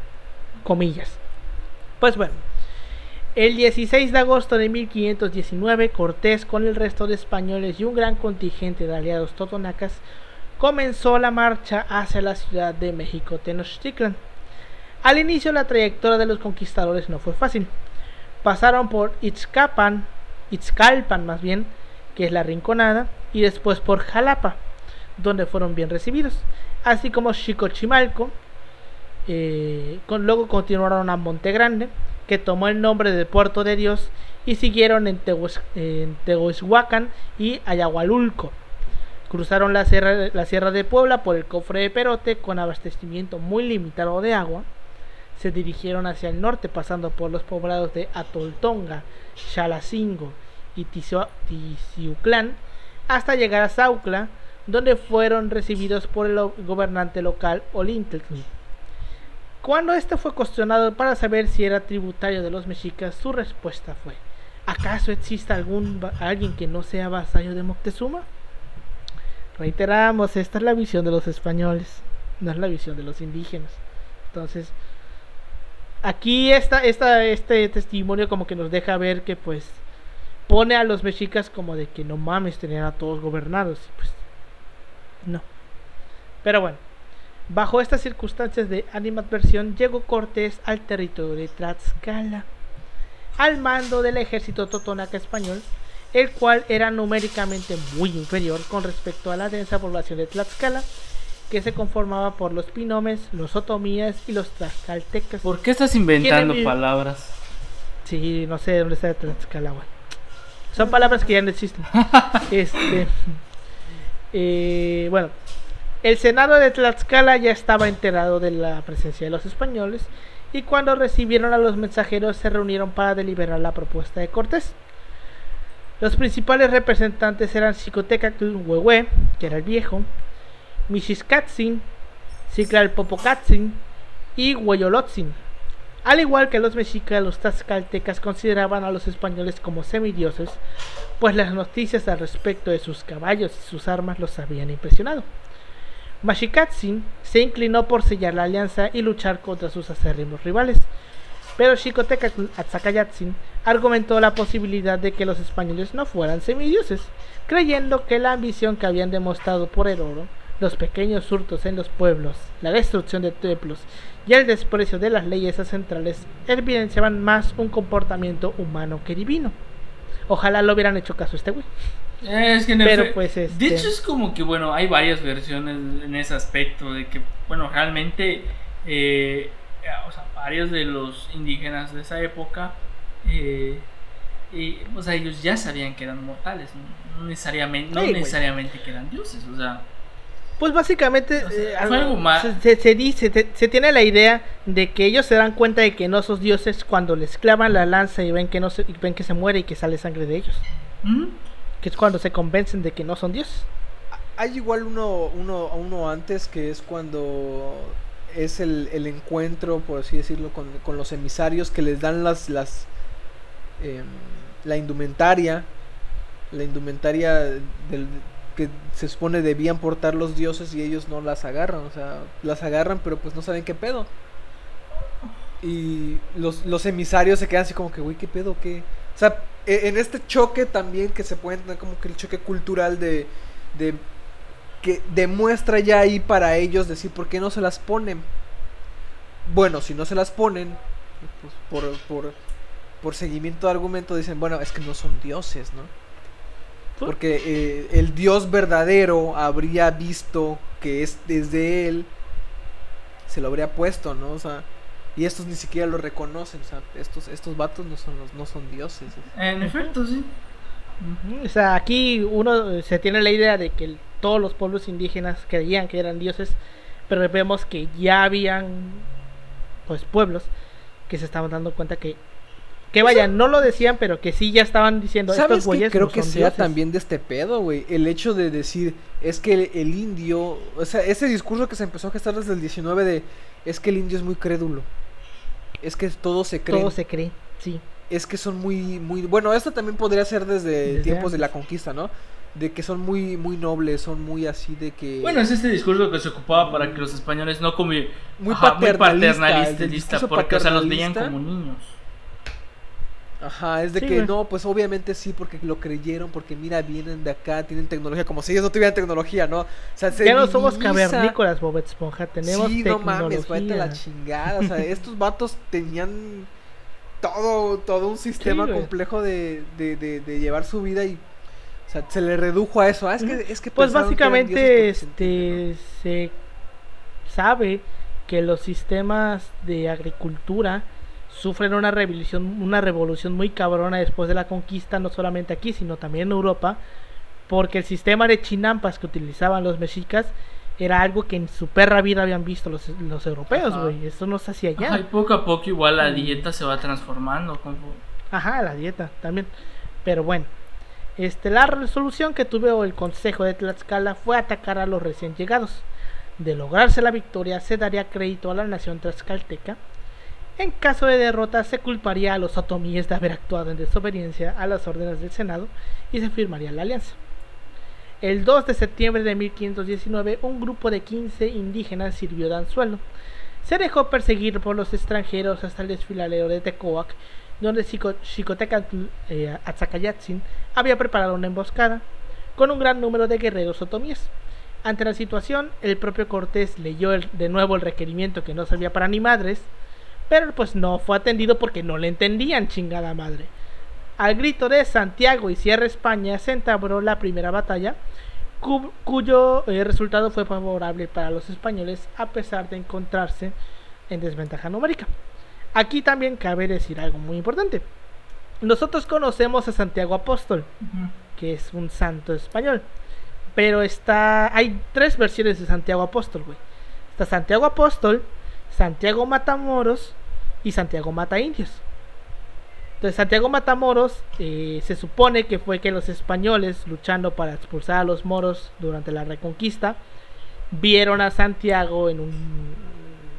Comillas. Pues bueno, el 16 de agosto de 1519, Cortés, con el resto de españoles y un gran contingente de aliados totonacas, comenzó la marcha hacia la ciudad de México Tenochtitlan. Al inicio la trayectoria de los conquistadores no fue fácil. Pasaron por Itzcapan, Itzcalpan más bien, que es la Rinconada, y después por Jalapa, donde fueron bien recibidos, así como Chicochimalco. eh, con, luego continuaron a Monte Grande, que tomó el nombre de Puerto de Dios, y siguieron en, Tehueshuacan y Ayahualulco. Cruzaron la sierra, la sierra de Puebla por el cofre de Perote con abastecimiento muy limitado de agua. Se dirigieron hacia el norte pasando por los poblados de Atoltonga, Xalacingo y Ticiuclán hasta llegar a Saucla, donde fueron recibidos por el gobernante local Olintecli. Cuando este fue cuestionado para saber si era tributario de los mexicas, su respuesta fue: ¿Acaso existe algún alguien que no sea vasallo de Moctezuma? Reiteramos, esta es la visión de los españoles, no es la visión de los indígenas. Entonces, aquí esta, esta, este testimonio como que nos deja ver que pues pone a los mexicas como de que no mames, tenían a todos gobernados. Y pues, no. Pero bueno, bajo estas circunstancias de animadversión, llegó Cortés al territorio de Tlaxcala, al mando del ejército totonaca español, el cual era numéricamente muy inferior con respecto a la densa población de Tlaxcala, que se conformaba por los pinomes, los otomíes y los tlaxcaltecas. ¿Por qué estás inventando palabras? Sí, no sé dónde está Tlaxcala, güey. Son palabras que ya no existen. este. eh, bueno, el Senado de Tlaxcala ya estaba enterado de la presencia de los españoles y cuando recibieron a los mensajeros se reunieron para deliberar la propuesta de Cortés. Los principales representantes eran Xicotecatl Huehue, que era el viejo, Mixiscatzin, Ciclalpopocatzin y Hueyolotzin. Al igual que los mexicas, los tlaxcaltecas consideraban a los españoles como semidioses, pues las noticias al respecto de sus caballos y sus armas los habían impresionado. Maxicatzin se inclinó por sellar la alianza y luchar contra sus acérrimos rivales, pero Xicotecatl Atzacayatzin argumentó la posibilidad de que los españoles no fueran semidioses, creyendo que la ambición que habían demostrado por el oro, los pequeños hurtos en los pueblos, la destrucción de templos y el desprecio de las leyes centrales evidenciaban más un comportamiento humano que divino. Ojalá lo hubieran hecho caso a este güey. Es que en Pero pues, este- De hecho es como que, bueno, hay varias versiones en ese aspecto, de que, bueno, realmente, eh, o sea, varios de los indígenas de esa época, eh, eh, o sea, ellos ya sabían que eran mortales, no, No necesariamente, no Sí, güey. necesariamente que eran dioses, o sea, Pues básicamente O sea, eh, algo se, dice, se tiene la idea de que ellos se dan cuenta de que no son dioses cuando les clavan la lanza y ven que no se, y ven que se muere y que sale sangre de ellos, ¿mm? Que es cuando se convencen de que no son dioses. Hay igual uno, uno, uno antes que es cuando es el, el encuentro, por así decirlo, con, con los emisarios que les dan las, las em, la indumentaria, la indumentaria del, que se supone debían portar los dioses y ellos no las agarran, o sea, las agarran pero pues no saben qué pedo. Y los, los emisarios se quedan así como que, güey, ¿qué pedo? ¿Qué? O sea, en este choque también que se puede tener como que el choque cultural de, de que demuestra ya ahí para ellos decir por qué no se las ponen. Bueno, si no se las ponen, pues por, por, por seguimiento de argumento dicen, bueno, es que no son dioses, ¿no? ¿Por? Porque eh, el dios verdadero habría visto que es desde él, se lo habría puesto, ¿no? O sea, y estos ni siquiera lo reconocen, o sea, estos, estos vatos no son, los, no son dioses. En efecto, sí. O sea, aquí uno eh, se tiene la idea de que el- todos los pueblos indígenas creían que eran dioses, pero vemos que ya habían pues pueblos que se estaban dando cuenta que que vaya, no lo decían, pero que sí ya estaban diciendo ¿Sabes estos güeyes creo no que sea dioses". también de este pedo, güey? El hecho de decir, es que el, el indio, o sea, ese discurso que se empezó a gestar desde el 19 de, es que el indio es muy crédulo. Es que todo se cree. todo se cree, sí. Es que son muy, muy, bueno, esto también podría ser desde, Desde tiempos de la conquista, ¿no? De que son muy, muy nobles, son muy así de que... Bueno, es este discurso que se ocupaba para que los españoles no comi Muy Ajá, paternalista, del paternalista, porque o sea, los veían como niños. Ajá, es de Sí, que güey. no, pues obviamente sí, porque lo creyeron, porque mira, vienen de acá, tienen tecnología, como si ellos no tuvieran tecnología, ¿no? O sea, se Ya no somos cavernícolas, Bob Esponja, tenemos sí, no tecnología. mames, vete la chingada. O sea, estos vatos tenían todo, todo un sistema complejo de, de, de, de llevar su vida y. O sea, se le redujo a eso. Ah, es que, es que Pues básicamente este se sabe que los sistemas de agricultura sufren una revolución, una revolución muy cabrona después de la conquista, no solamente aquí, sino también en Europa, porque el sistema de chinampas que utilizaban los mexicas era algo que en su perra vida habían visto los, los europeos, güey. Eso no se hacía allá. Ajá, y poco a poco igual la Mm. dieta se va transformando. Como... Ajá, la dieta también. Pero bueno, este, la resolución que tuvo el Consejo de Tlaxcala fue atacar a los recién llegados. De lograrse la victoria, se daría crédito a la nación tlaxcalteca. En caso de derrota, se culparía a los otomíes de haber actuado en desobediencia a las órdenes del Senado y se firmaría la alianza. El 2 de septiembre de 1519, un grupo de 15 indígenas sirvió de anzuelo. Se dejó perseguir por los extranjeros hasta el desfiladero de Tecoac donde Xicotecatl eh, Atzacayatzin había preparado una emboscada con un gran número de guerreros otomíes. Ante la situación, el propio Cortés leyó de nuevo el requerimiento que no servía para ni madres, pero pues no fue atendido porque no le entendían chingada madre. Al grito de Santiago y Sierra España se entabló la primera batalla, cuyo eh, resultado fue favorable para los españoles a pesar de encontrarse en desventaja numérica. Aquí también cabe decir algo muy importante. Nosotros conocemos a Santiago Apóstol, que es un santo español. Pero está. Hay tres versiones de Santiago Apóstol, güey. Está Santiago Apóstol, Santiago Matamoros y Santiago Mata Indios. Entonces, Santiago Matamoros eh, se supone que fue que los españoles, luchando para expulsar a los moros durante la reconquista, vieron a Santiago en un.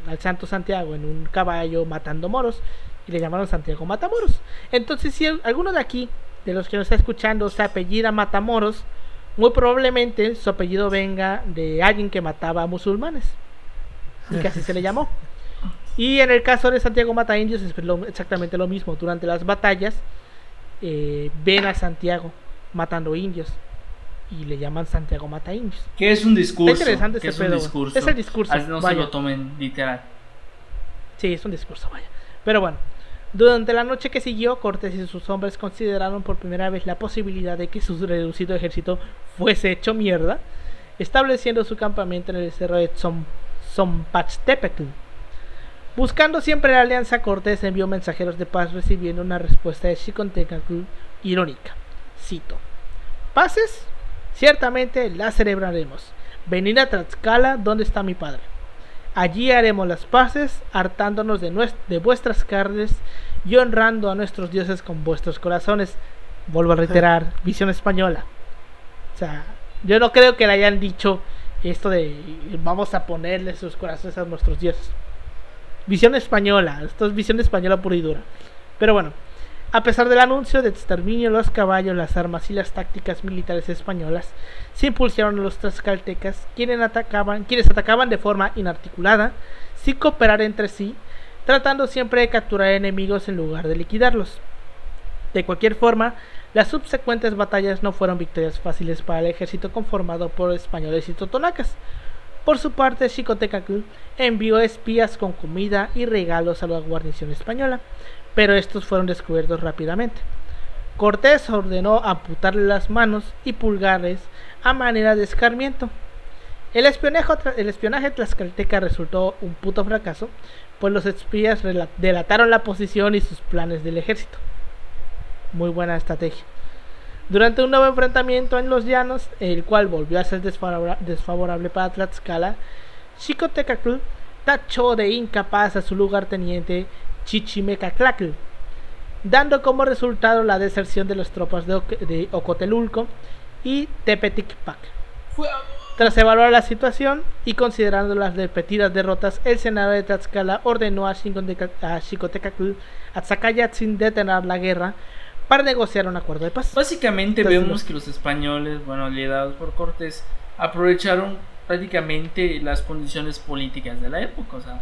al Santo Santiago en un caballo matando moros y le llamaron Santiago Matamoros. Entonces, si alguno de aquí, de los que nos está escuchando, se apellida Matamoros, muy probablemente su apellido venga de alguien que mataba a musulmanes. Y que así se le llamó. Y en el caso de Santiago Mata Indios es exactamente lo mismo. Durante las batallas eh, ven a Santiago matando indios y le llaman Santiago Mata Indios. Que es un discurso. Está interesante ese es un pedo. discurso. Es el discurso. no se lo tomen literal. Sí, es un discurso, vaya. Pero bueno, durante la noche que siguió, Cortés y sus hombres consideraron por primera vez la posibilidad de que su reducido ejército fuese hecho mierda, estableciendo su campamento en el cerro de Zompachtepetl. Buscando siempre la alianza, Cortés envió mensajeros de paz recibiendo una respuesta de Xicontecatl irónica. Cito: Paces, ciertamente las celebraremos. Venid a Tlaxcala, donde está mi padre. Allí haremos las paces, hartándonos de, de vuestras carnes y honrando a nuestros dioses con vuestros corazones. Vuelvo a reiterar, visión española. O sea, yo no creo que le hayan dicho esto de vamos a ponerle sus corazones a nuestros dioses. Visión española, esto es visión española pura y dura. Pero bueno, a pesar del anuncio de exterminio, los caballos, las armas y las tácticas militares españolas se impulsaron a los tlaxcaltecas, quienes atacaban, quienes atacaban de forma inarticulada, sin cooperar entre sí, tratando siempre de capturar enemigos en lugar de liquidarlos. De cualquier forma, las subsecuentes batallas no fueron victorias fáciles para el ejército conformado por españoles y totonacas. Por su parte, Xicotecacl envió espías con comida y regalos a la guarnición española, pero estos fueron descubiertos rápidamente. Cortés ordenó amputarle las manos y pulgares a manera de escarmiento. El espionaje, el espionaje tlaxcalteca resultó un puto fracaso, pues los espías delataron la posición y sus planes del ejército. Muy buena estrategia. Durante un nuevo enfrentamiento en los llanos, el cual volvió a ser desfavora- desfavorable para Tlaxcala, Xicotecacl tachó de incapaz a su lugarteniente Chichimecaclacl, dando como resultado la deserción de las tropas de, Oc- de Ocotelulco y Tepeticpac. Tras evaluar la situación y considerando las repetidas derrotas, el Senado de Tlaxcala ordenó a Xicotecacl a Tzacayatzin detener la guerra para negociar un acuerdo de paz. Básicamente Entonces, vemos que los españoles, bueno, liderados por Cortés, aprovecharon prácticamente las condiciones políticas de la época, o sea,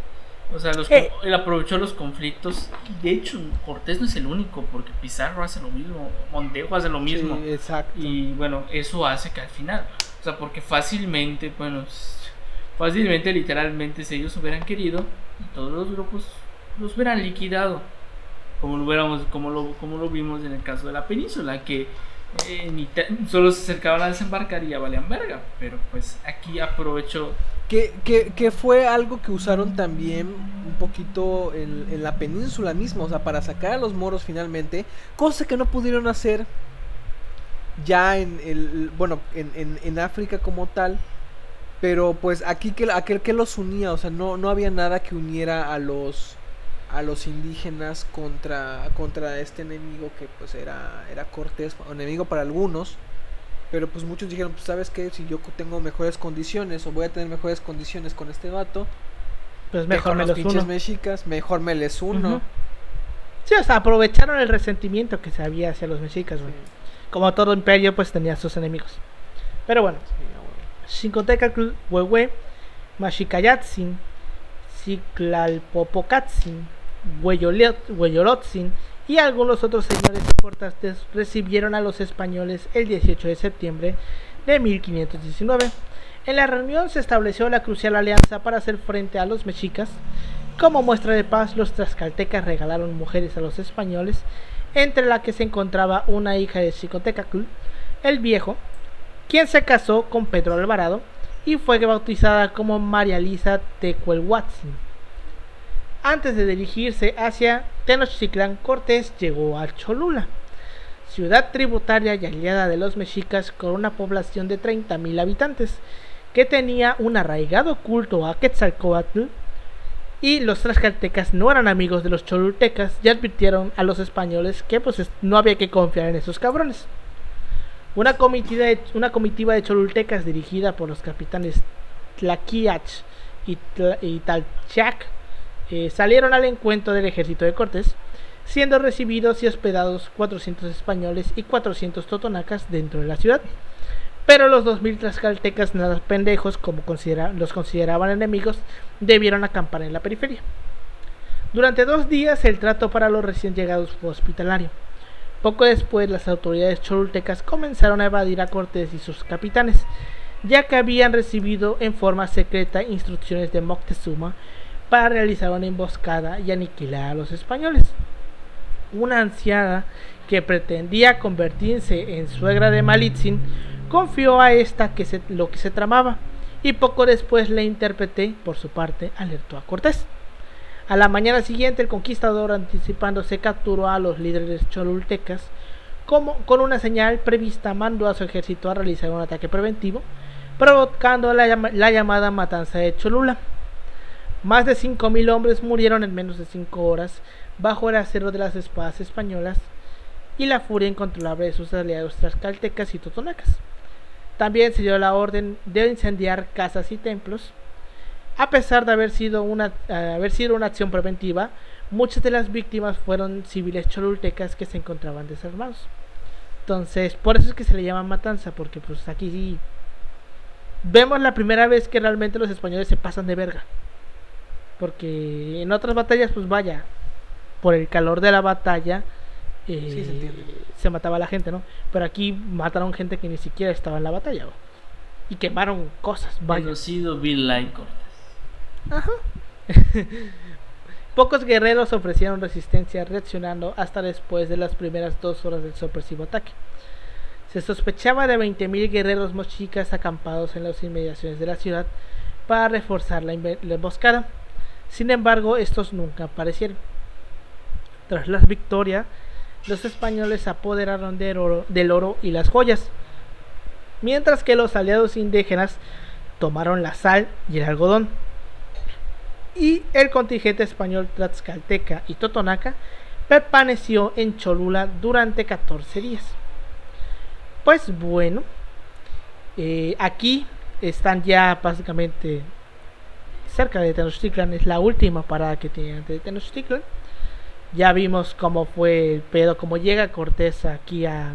o sea, los, Eh. él aprovechó los conflictos. De hecho, Cortés no es el único, porque Pizarro hace lo mismo, Montejo hace lo mismo. Sí, exacto. Y bueno, eso hace que al final, o sea, porque fácilmente, bueno, fácilmente, literalmente, si ellos hubieran querido, todos los grupos los hubieran liquidado, como lo, hubiéramos, como lo, como lo vimos en el caso de la península, que eh, solo se acercaban a desembarcar y ya valían verga, pero pues aquí aprovechó. Que, que, que fue algo que usaron también un poquito en, en la península misma, o sea, para sacar a los moros finalmente, cosa que no pudieron hacer ya en el, bueno, en, en, en África como tal, pero pues aquí que aquel que los unía, o sea, no, no había nada que uniera a los a los indígenas contra contra este enemigo que pues era era Cortés, o enemigo para algunos. Pero pues muchos dijeron, pues sabes qué, si yo tengo mejores condiciones o voy a tener mejores condiciones con este vato, Pues que mejor me los pinches uno. mexicas, mejor me les uno. Sí, o sea, aprovecharon el resentimiento que se había hacia los mexicas, güey. Como todo imperio, pues tenía sus enemigos. Pero bueno. Xincotecatl, Huehue, Maxicayatzin, Ciclalpopocatzin, Hueyolotzin y algunos otros señores importantes recibieron a los españoles el 18 de septiembre de 1519. En la reunión se estableció la crucial alianza para hacer frente a los mexicas. Como muestra de paz, los tlaxcaltecas regalaron mujeres a los españoles, entre la que se encontraba una hija de Xicotecacl, el viejo, quien se casó con Pedro Alvarado y fue bautizada como María Lisa Tecuelhuatzin. Antes de dirigirse hacia Tenochtitlan, Cortés llegó a Cholula, ciudad tributaria y aliada de los mexicas con una población de 30.000 habitantes, que tenía un arraigado culto a Quetzalcoatl, y los tlaxcaltecas no eran amigos de los cholultecas y advirtieron a los españoles que pues no había que confiar en esos cabrones. Una comitiva de, cholultecas dirigida por los capitanes Tlaquiach y, Talchac eh, salieron al encuentro del ejército de Cortés, siendo recibidos y hospedados 400 españoles y 400 totonacas dentro de la ciudad. Pero los 2.000 tlaxcaltecas nada pendejos, como los consideraban enemigos, debieron acampar en la periferia. Durante dos días el trato para los recién llegados fue hospitalario. Poco después las autoridades cholultecas comenzaron a evadir a Cortés y sus capitanes, ya que habían recibido en forma secreta instrucciones de Moctezuma para realizar una emboscada y aniquilar a los españoles. Una anciana que pretendía convertirse en suegra de Malitzin confió a esta que lo que se tramaba y poco después le interpreté, por su parte, alertó a Cortés. A la mañana siguiente el conquistador anticipándose capturó a los líderes cholultecas como con una señal prevista mandó a su ejército a realizar un ataque preventivo provocando la, la llamada matanza de Cholula. Más de 5.000 hombres murieron en menos de 5 horas bajo el acero de las espadas españolas y la furia incontrolable de sus aliados tlaxcaltecas y totonacas. También se dio la orden de incendiar casas y templos. A pesar de haber sido una, eh, haber sido una acción preventiva, muchas de las víctimas fueron civiles cholultecas que se encontraban desarmados. Entonces, por eso es que se le llama matanza, porque pues aquí sí vemos la primera vez que realmente los españoles se pasan de verga. Porque en otras batallas, pues vaya, por el calor de la batalla, eh, se, mataba a la gente, ¿no? Pero aquí mataron gente que ni siquiera estaba en la batalla, Y quemaron cosas, vaya. Conocido Bill Ajá. Pocos guerreros ofrecieron resistencia reaccionando hasta después de las primeras dos horas del sorpresivo ataque. Se sospechaba de 20.000 guerreros mochicas acampados en las inmediaciones de la ciudad para reforzar la, la emboscada. Sin embargo, estos nunca aparecieron. Tras la victoria, los españoles se apoderaron del oro, y las joyas, mientras que los aliados indígenas tomaron la sal y el algodón. Y el contingente español Tlaxcalteca y Totonaca permaneció en Cholula durante 14 días. Pues bueno, eh, aquí están ya básicamente cerca de Tenochtitlan, es la última parada que tiene antes de Tenochtitlan. Ya vimos cómo fue el pedo, cómo llega Cortés aquí a,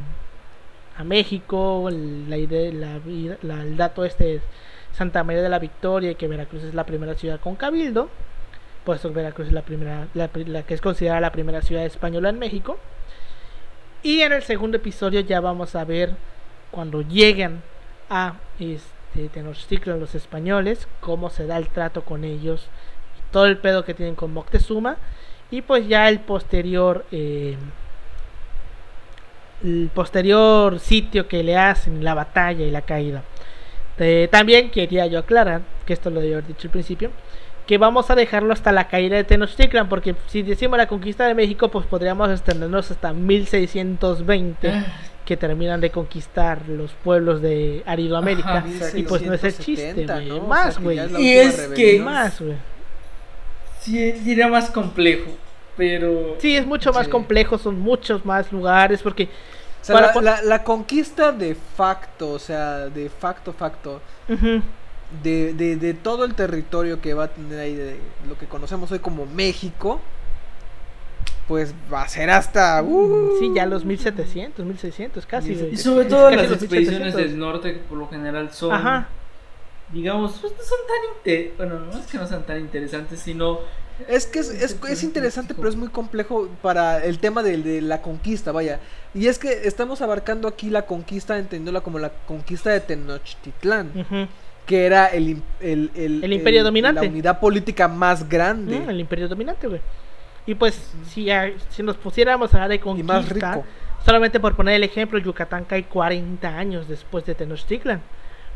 a México, la la, el dato este es Santa María de la Victoria que Veracruz es la primera ciudad con cabildo. Por eso Veracruz es la primera, la, que es considerada la primera ciudad española en México. Y en el segundo episodio ya vamos a ver cuando llegan a este Tenochtitlan los españoles, cómo se da el trato con ellos, todo el pedo que tienen con Moctezuma y pues ya el posterior eh, el posterior sitio que le hacen la batalla y la caída eh, también quería yo aclarar que esto lo debía haber dicho al principio que vamos a dejarlo hasta la caída de Tenochtitlan porque si decimos la conquista de México pues podríamos extendernos hasta 1620 ah. Que terminan de conquistar los pueblos de Aridoamérica y pues no es el chiste más güey. y es que más güey. Sí sería más complejo pero... Sí, es mucho más complejo, son muchos más lugares, porque... la, conquista de facto, o sea, de facto, facto, de, de, todo el territorio que va a tener ahí, de lo que conocemos hoy como México, pues va a ser hasta... Uh, sí, ya los 1700, 1600 casi. Y sobre todo las expediciones del norte, que por lo general son... Digamos, pues no son tan... Bueno, no es que no sean tan interesantes, sino Es que es, es, es interesante, pero es muy complejo para el tema de, de la conquista, vaya. Y es que estamos abarcando aquí la conquista, entendiéndola como la conquista de Tenochtitlán, que era el, el, el, El imperio dominante. La unidad política más grande. Mm, el imperio dominante, güey. Y pues, si, a- si nos pusiéramos a hablar de y conquista, más rico. solamente por poner el ejemplo, Yucatán cae 40 años después de Tenochtitlan.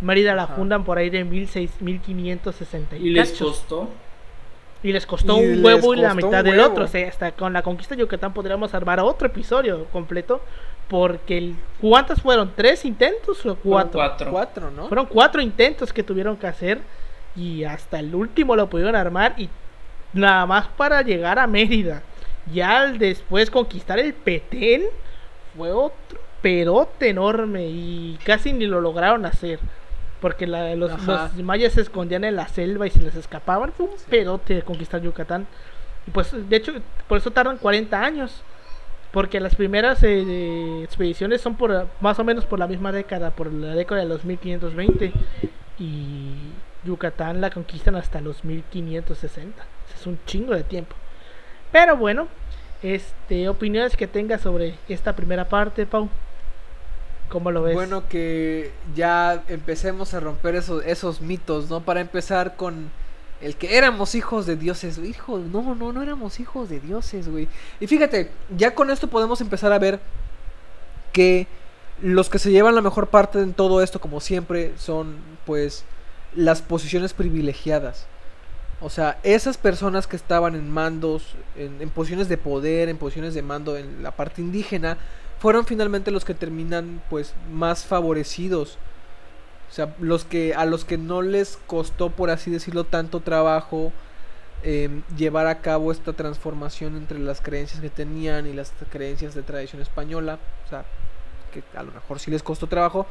Mérida la Ajá. fundan por ahí de 1600, 1560 y, Y les costó. Y les costó Y un les huevo y la mitad del otro. O sea, hasta con la conquista de Yucatán podríamos armar otro episodio completo. Porque, el, ¿cuántos fueron? ¿Tres intentos o cuatro? cuatro. Cuatro, ¿no? Fueron cuatro intentos que tuvieron que hacer. Y hasta el último lo pudieron armar. Y nada más para llegar a Mérida. Ya al después conquistar el Petén. Fue otro perote enorme. Y casi ni lo lograron hacer. Porque la- los, mayas se escondían en la selva y se les escapaban. Fue un perote de conquistar Yucatán. Y pues, de hecho, por eso tardan 40 años. Porque las primeras eh, expediciones son por más o menos por la misma década, por la década de los 1520. Y Yucatán la conquistan hasta los 1560. Un chingo de tiempo. Pero bueno, este opiniones que tengas sobre esta primera parte, Pau. ¿Cómo lo ves? Bueno, que ya empecemos a romper esos, esos mitos, ¿no? Para empezar con el que éramos hijos de dioses. Hijo, no, no, no éramos hijos de dioses, güey. Y fíjate, ya con esto podemos empezar a ver que los que se llevan la mejor parte en todo esto, como siempre, son pues las posiciones privilegiadas. O sea, esas personas que estaban en mandos, en, posiciones de poder, en posiciones de mando en la parte indígena, fueron finalmente los que terminan pues más favorecidos. O sea, los que a los que no les costó, por así decirlo, tanto trabajo em, llevar a cabo esta transformación entre las creencias que tenían y las creencias de tradición española. O sea, que a lo mejor sí les costó trabajo,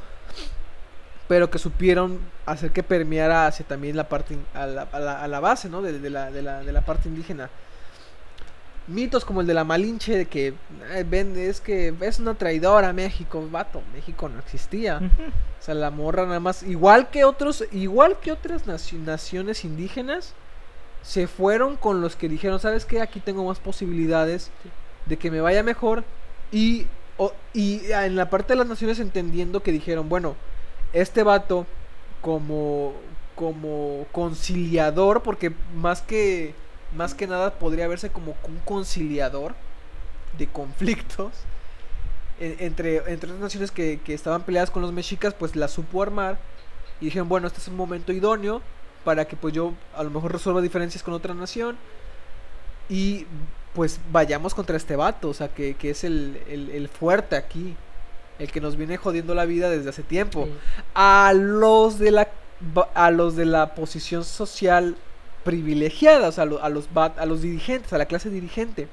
pero que supieron hacer que permeara hacia también la parte a la, a la- a la base, ¿no? De, de la, de, la, de la parte indígena. Mitos como el de la Malinche, de que eh, ven, es que es una traidora México, vato, México no existía. O sea, la morra nada más, igual que otros, igual que otras naci- naciones indígenas, se fueron con los que dijeron, ¿sabes qué? Aquí tengo más posibilidades de que me vaya mejor. Y, o- y en la parte de las naciones entendiendo que dijeron, bueno, este vato como, como conciliador, porque más que, más que nada podría verse como un conciliador de conflictos en- entre, entre otras naciones que, que estaban peleadas con los mexicas, pues la supo armar y dijeron, bueno, este es un momento idóneo para que pues yo a lo mejor resuelva diferencias con otra nación y pues vayamos contra este vato, o sea, que, que es el, el fuerte aquí, el que nos viene jodiendo la vida desde hace tiempo. Sí. A los de la a los de la posición social privilegiada, o sea, a, lo- a los a los dirigentes, a la clase dirigente.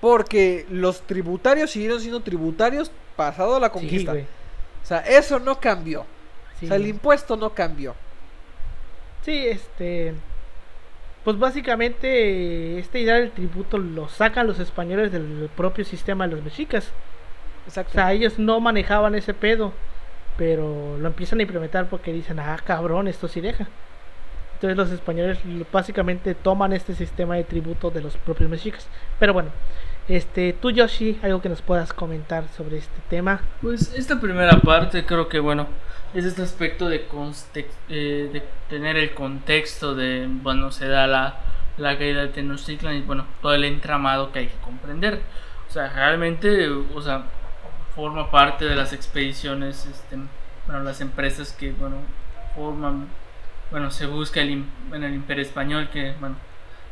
Porque los tributarios siguieron siendo tributarios pasado la conquista. o sea, eso no cambió. Sí. O sea, el impuesto no cambió. Sí, este. Pues básicamente, esta idea del tributo lo sacan los españoles del propio sistema de los mexicas. Exacto. O sea, ellos no manejaban ese pedo, pero lo empiezan a implementar porque dicen, ah, cabrón, esto sí deja. Entonces los españoles básicamente toman este sistema de tributo de los propios mexicas. Pero bueno, este, tú Yoshi, algo que nos puedas comentar sobre este tema. Pues esta primera parte creo que bueno es este aspecto de, eh, de tener el contexto de bueno se da la, la caída de Tenochtitlan y bueno todo el entramado que hay que comprender o sea realmente o sea forma parte de las expediciones este bueno las empresas que bueno forman bueno se busca el, en el imperio español que bueno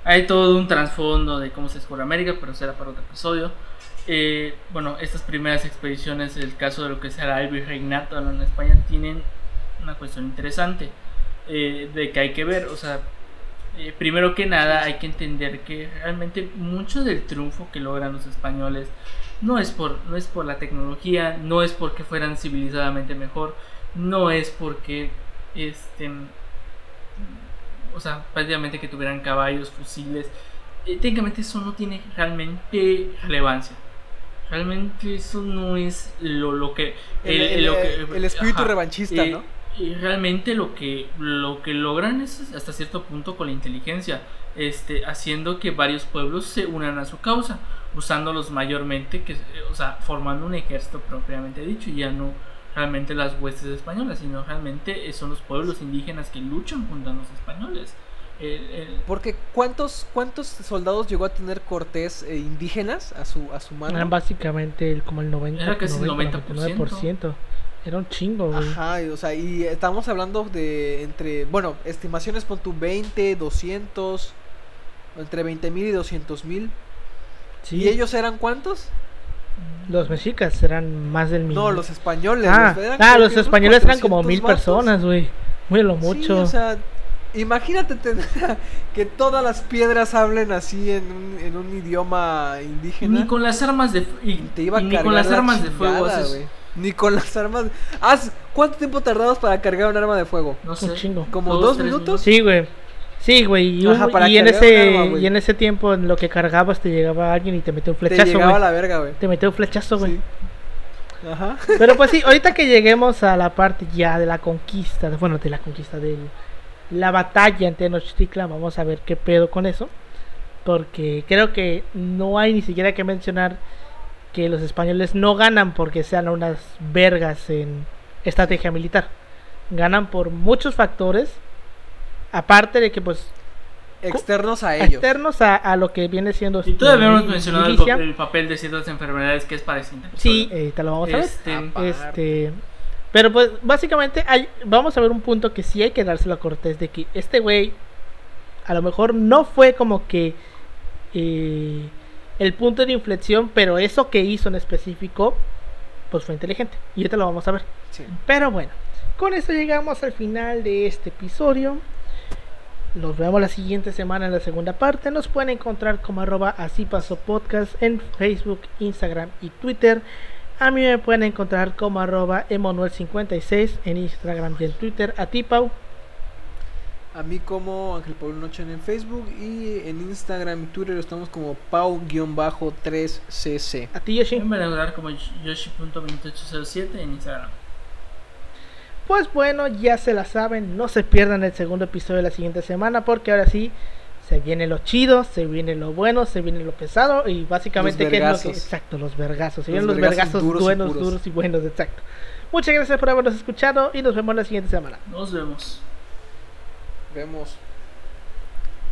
hay todo un trasfondo de cómo se descubre América pero será para otro episodio eh, bueno, estas primeras expediciones, el caso de lo que será el virreinato en España, tienen una cuestión interesante eh, de que hay que ver. O sea, eh, primero que nada, hay que entender que realmente mucho del triunfo que logran los españoles no es por, no es por la tecnología, no es porque fueran civilizadamente mejor, no es porque este o sea, prácticamente que tuvieran caballos, fusiles. Eh, técnicamente eso no tiene realmente relevancia. Realmente eso no es lo, lo que... El, el- lo que- el espíritu ajá. revanchista, Eh, ¿no? y realmente lo que lo que logran es hasta cierto punto con la inteligencia este haciendo que varios pueblos se unan a su causa usándolos mayormente que o sea formando un ejército propiamente dicho y ya no realmente las huestes españolas sino realmente son los pueblos indígenas que luchan junto a los españoles El- el- Porque ¿cuántos, cuántos soldados llegó a tener Cortés eh, indígenas a su, a su mano? Eran básicamente el, como el 90, Era casi el 90, 90%. 99%. Era un chingo, güey. Ajá, y, o sea, y estamos hablando de entre, bueno, estimaciones pon tu 20, 200, entre 20 mil y 200 mil. Sí, ¿Y ellos eran cuántos? los mexicas eran más del millón. No, los españoles. Ah, eran ah, los españoles eran como 400 mil vatos. personas, güey. Muy a lo Sí, mucho. o sea, imagínate tener que todas las piedras hablen así en un, en un idioma indígena. ni con las armas de fu- y, Te iba a y ni con las la armas de fuego haces- güey. Ni con las armas. Haz- ¿Cuánto tiempo tardabas para cargar un arma de fuego? no sé chingo. ¿Como dos tres minutos? Sí, güey. Sí, güey. Y, Ajá, un- para y en ese arma, y en ese tiempo en lo que cargabas te llegaba alguien y te metió un Te flechazo, llegaba güey. la verga, güey. Te metió un flechazo, güey. Sí. Ajá. Pero pues sí, ahorita que lleguemos a la parte ya de la conquista, bueno, de la conquista de la batalla en Tenochtitlan, vamos a ver qué pedo con eso. Porque creo que no hay ni siquiera que mencionar que los españoles no ganan porque sean unas vergas en estrategia militar. Ganan por muchos factores. Aparte de que pues Externos a ellos. externos a, a lo que viene siendo y todavía hemos mencionado el, papel, el papel de ciertas enfermedades que es para ese Sí, eh, te lo vamos a ver. este, Aparte. Este, pero pues básicamente hay, vamos a ver un punto que sí hay que dárselo a Cortés de que este güey a lo mejor no fue como que eh, el punto de inflexión, pero eso que hizo en específico pues fue inteligente y ahorita lo vamos a ver. Sí. Pero bueno, con esto llegamos al final de este episodio. Nos vemos la siguiente semana en la segunda parte. Nos pueden encontrar como arroba así pasó podcast en Facebook, Instagram y Twitter. A mí me pueden encontrar como arroba Emanuel56 en Instagram y en Twitter. A ti, Pau. A mí como Ángel Pablo Noche en Facebook y en Instagram y Twitter estamos como pau-3cc. A ti, Yoshi. me van a encontrar como yoshi.2807 en Instagram Pues bueno, ya se la saben. No se pierdan el segundo episodio de la siguiente semana porque ahora sí se viene lo chido, se viene lo bueno, se viene lo pesado y básicamente ¿qué es lo que- exacto, los vergazos, se Los vienen los vergazos duros buenos, duros y buenos, exacto. Muchas gracias por habernos escuchado y nos vemos la siguiente semana. nos vemos Vemos.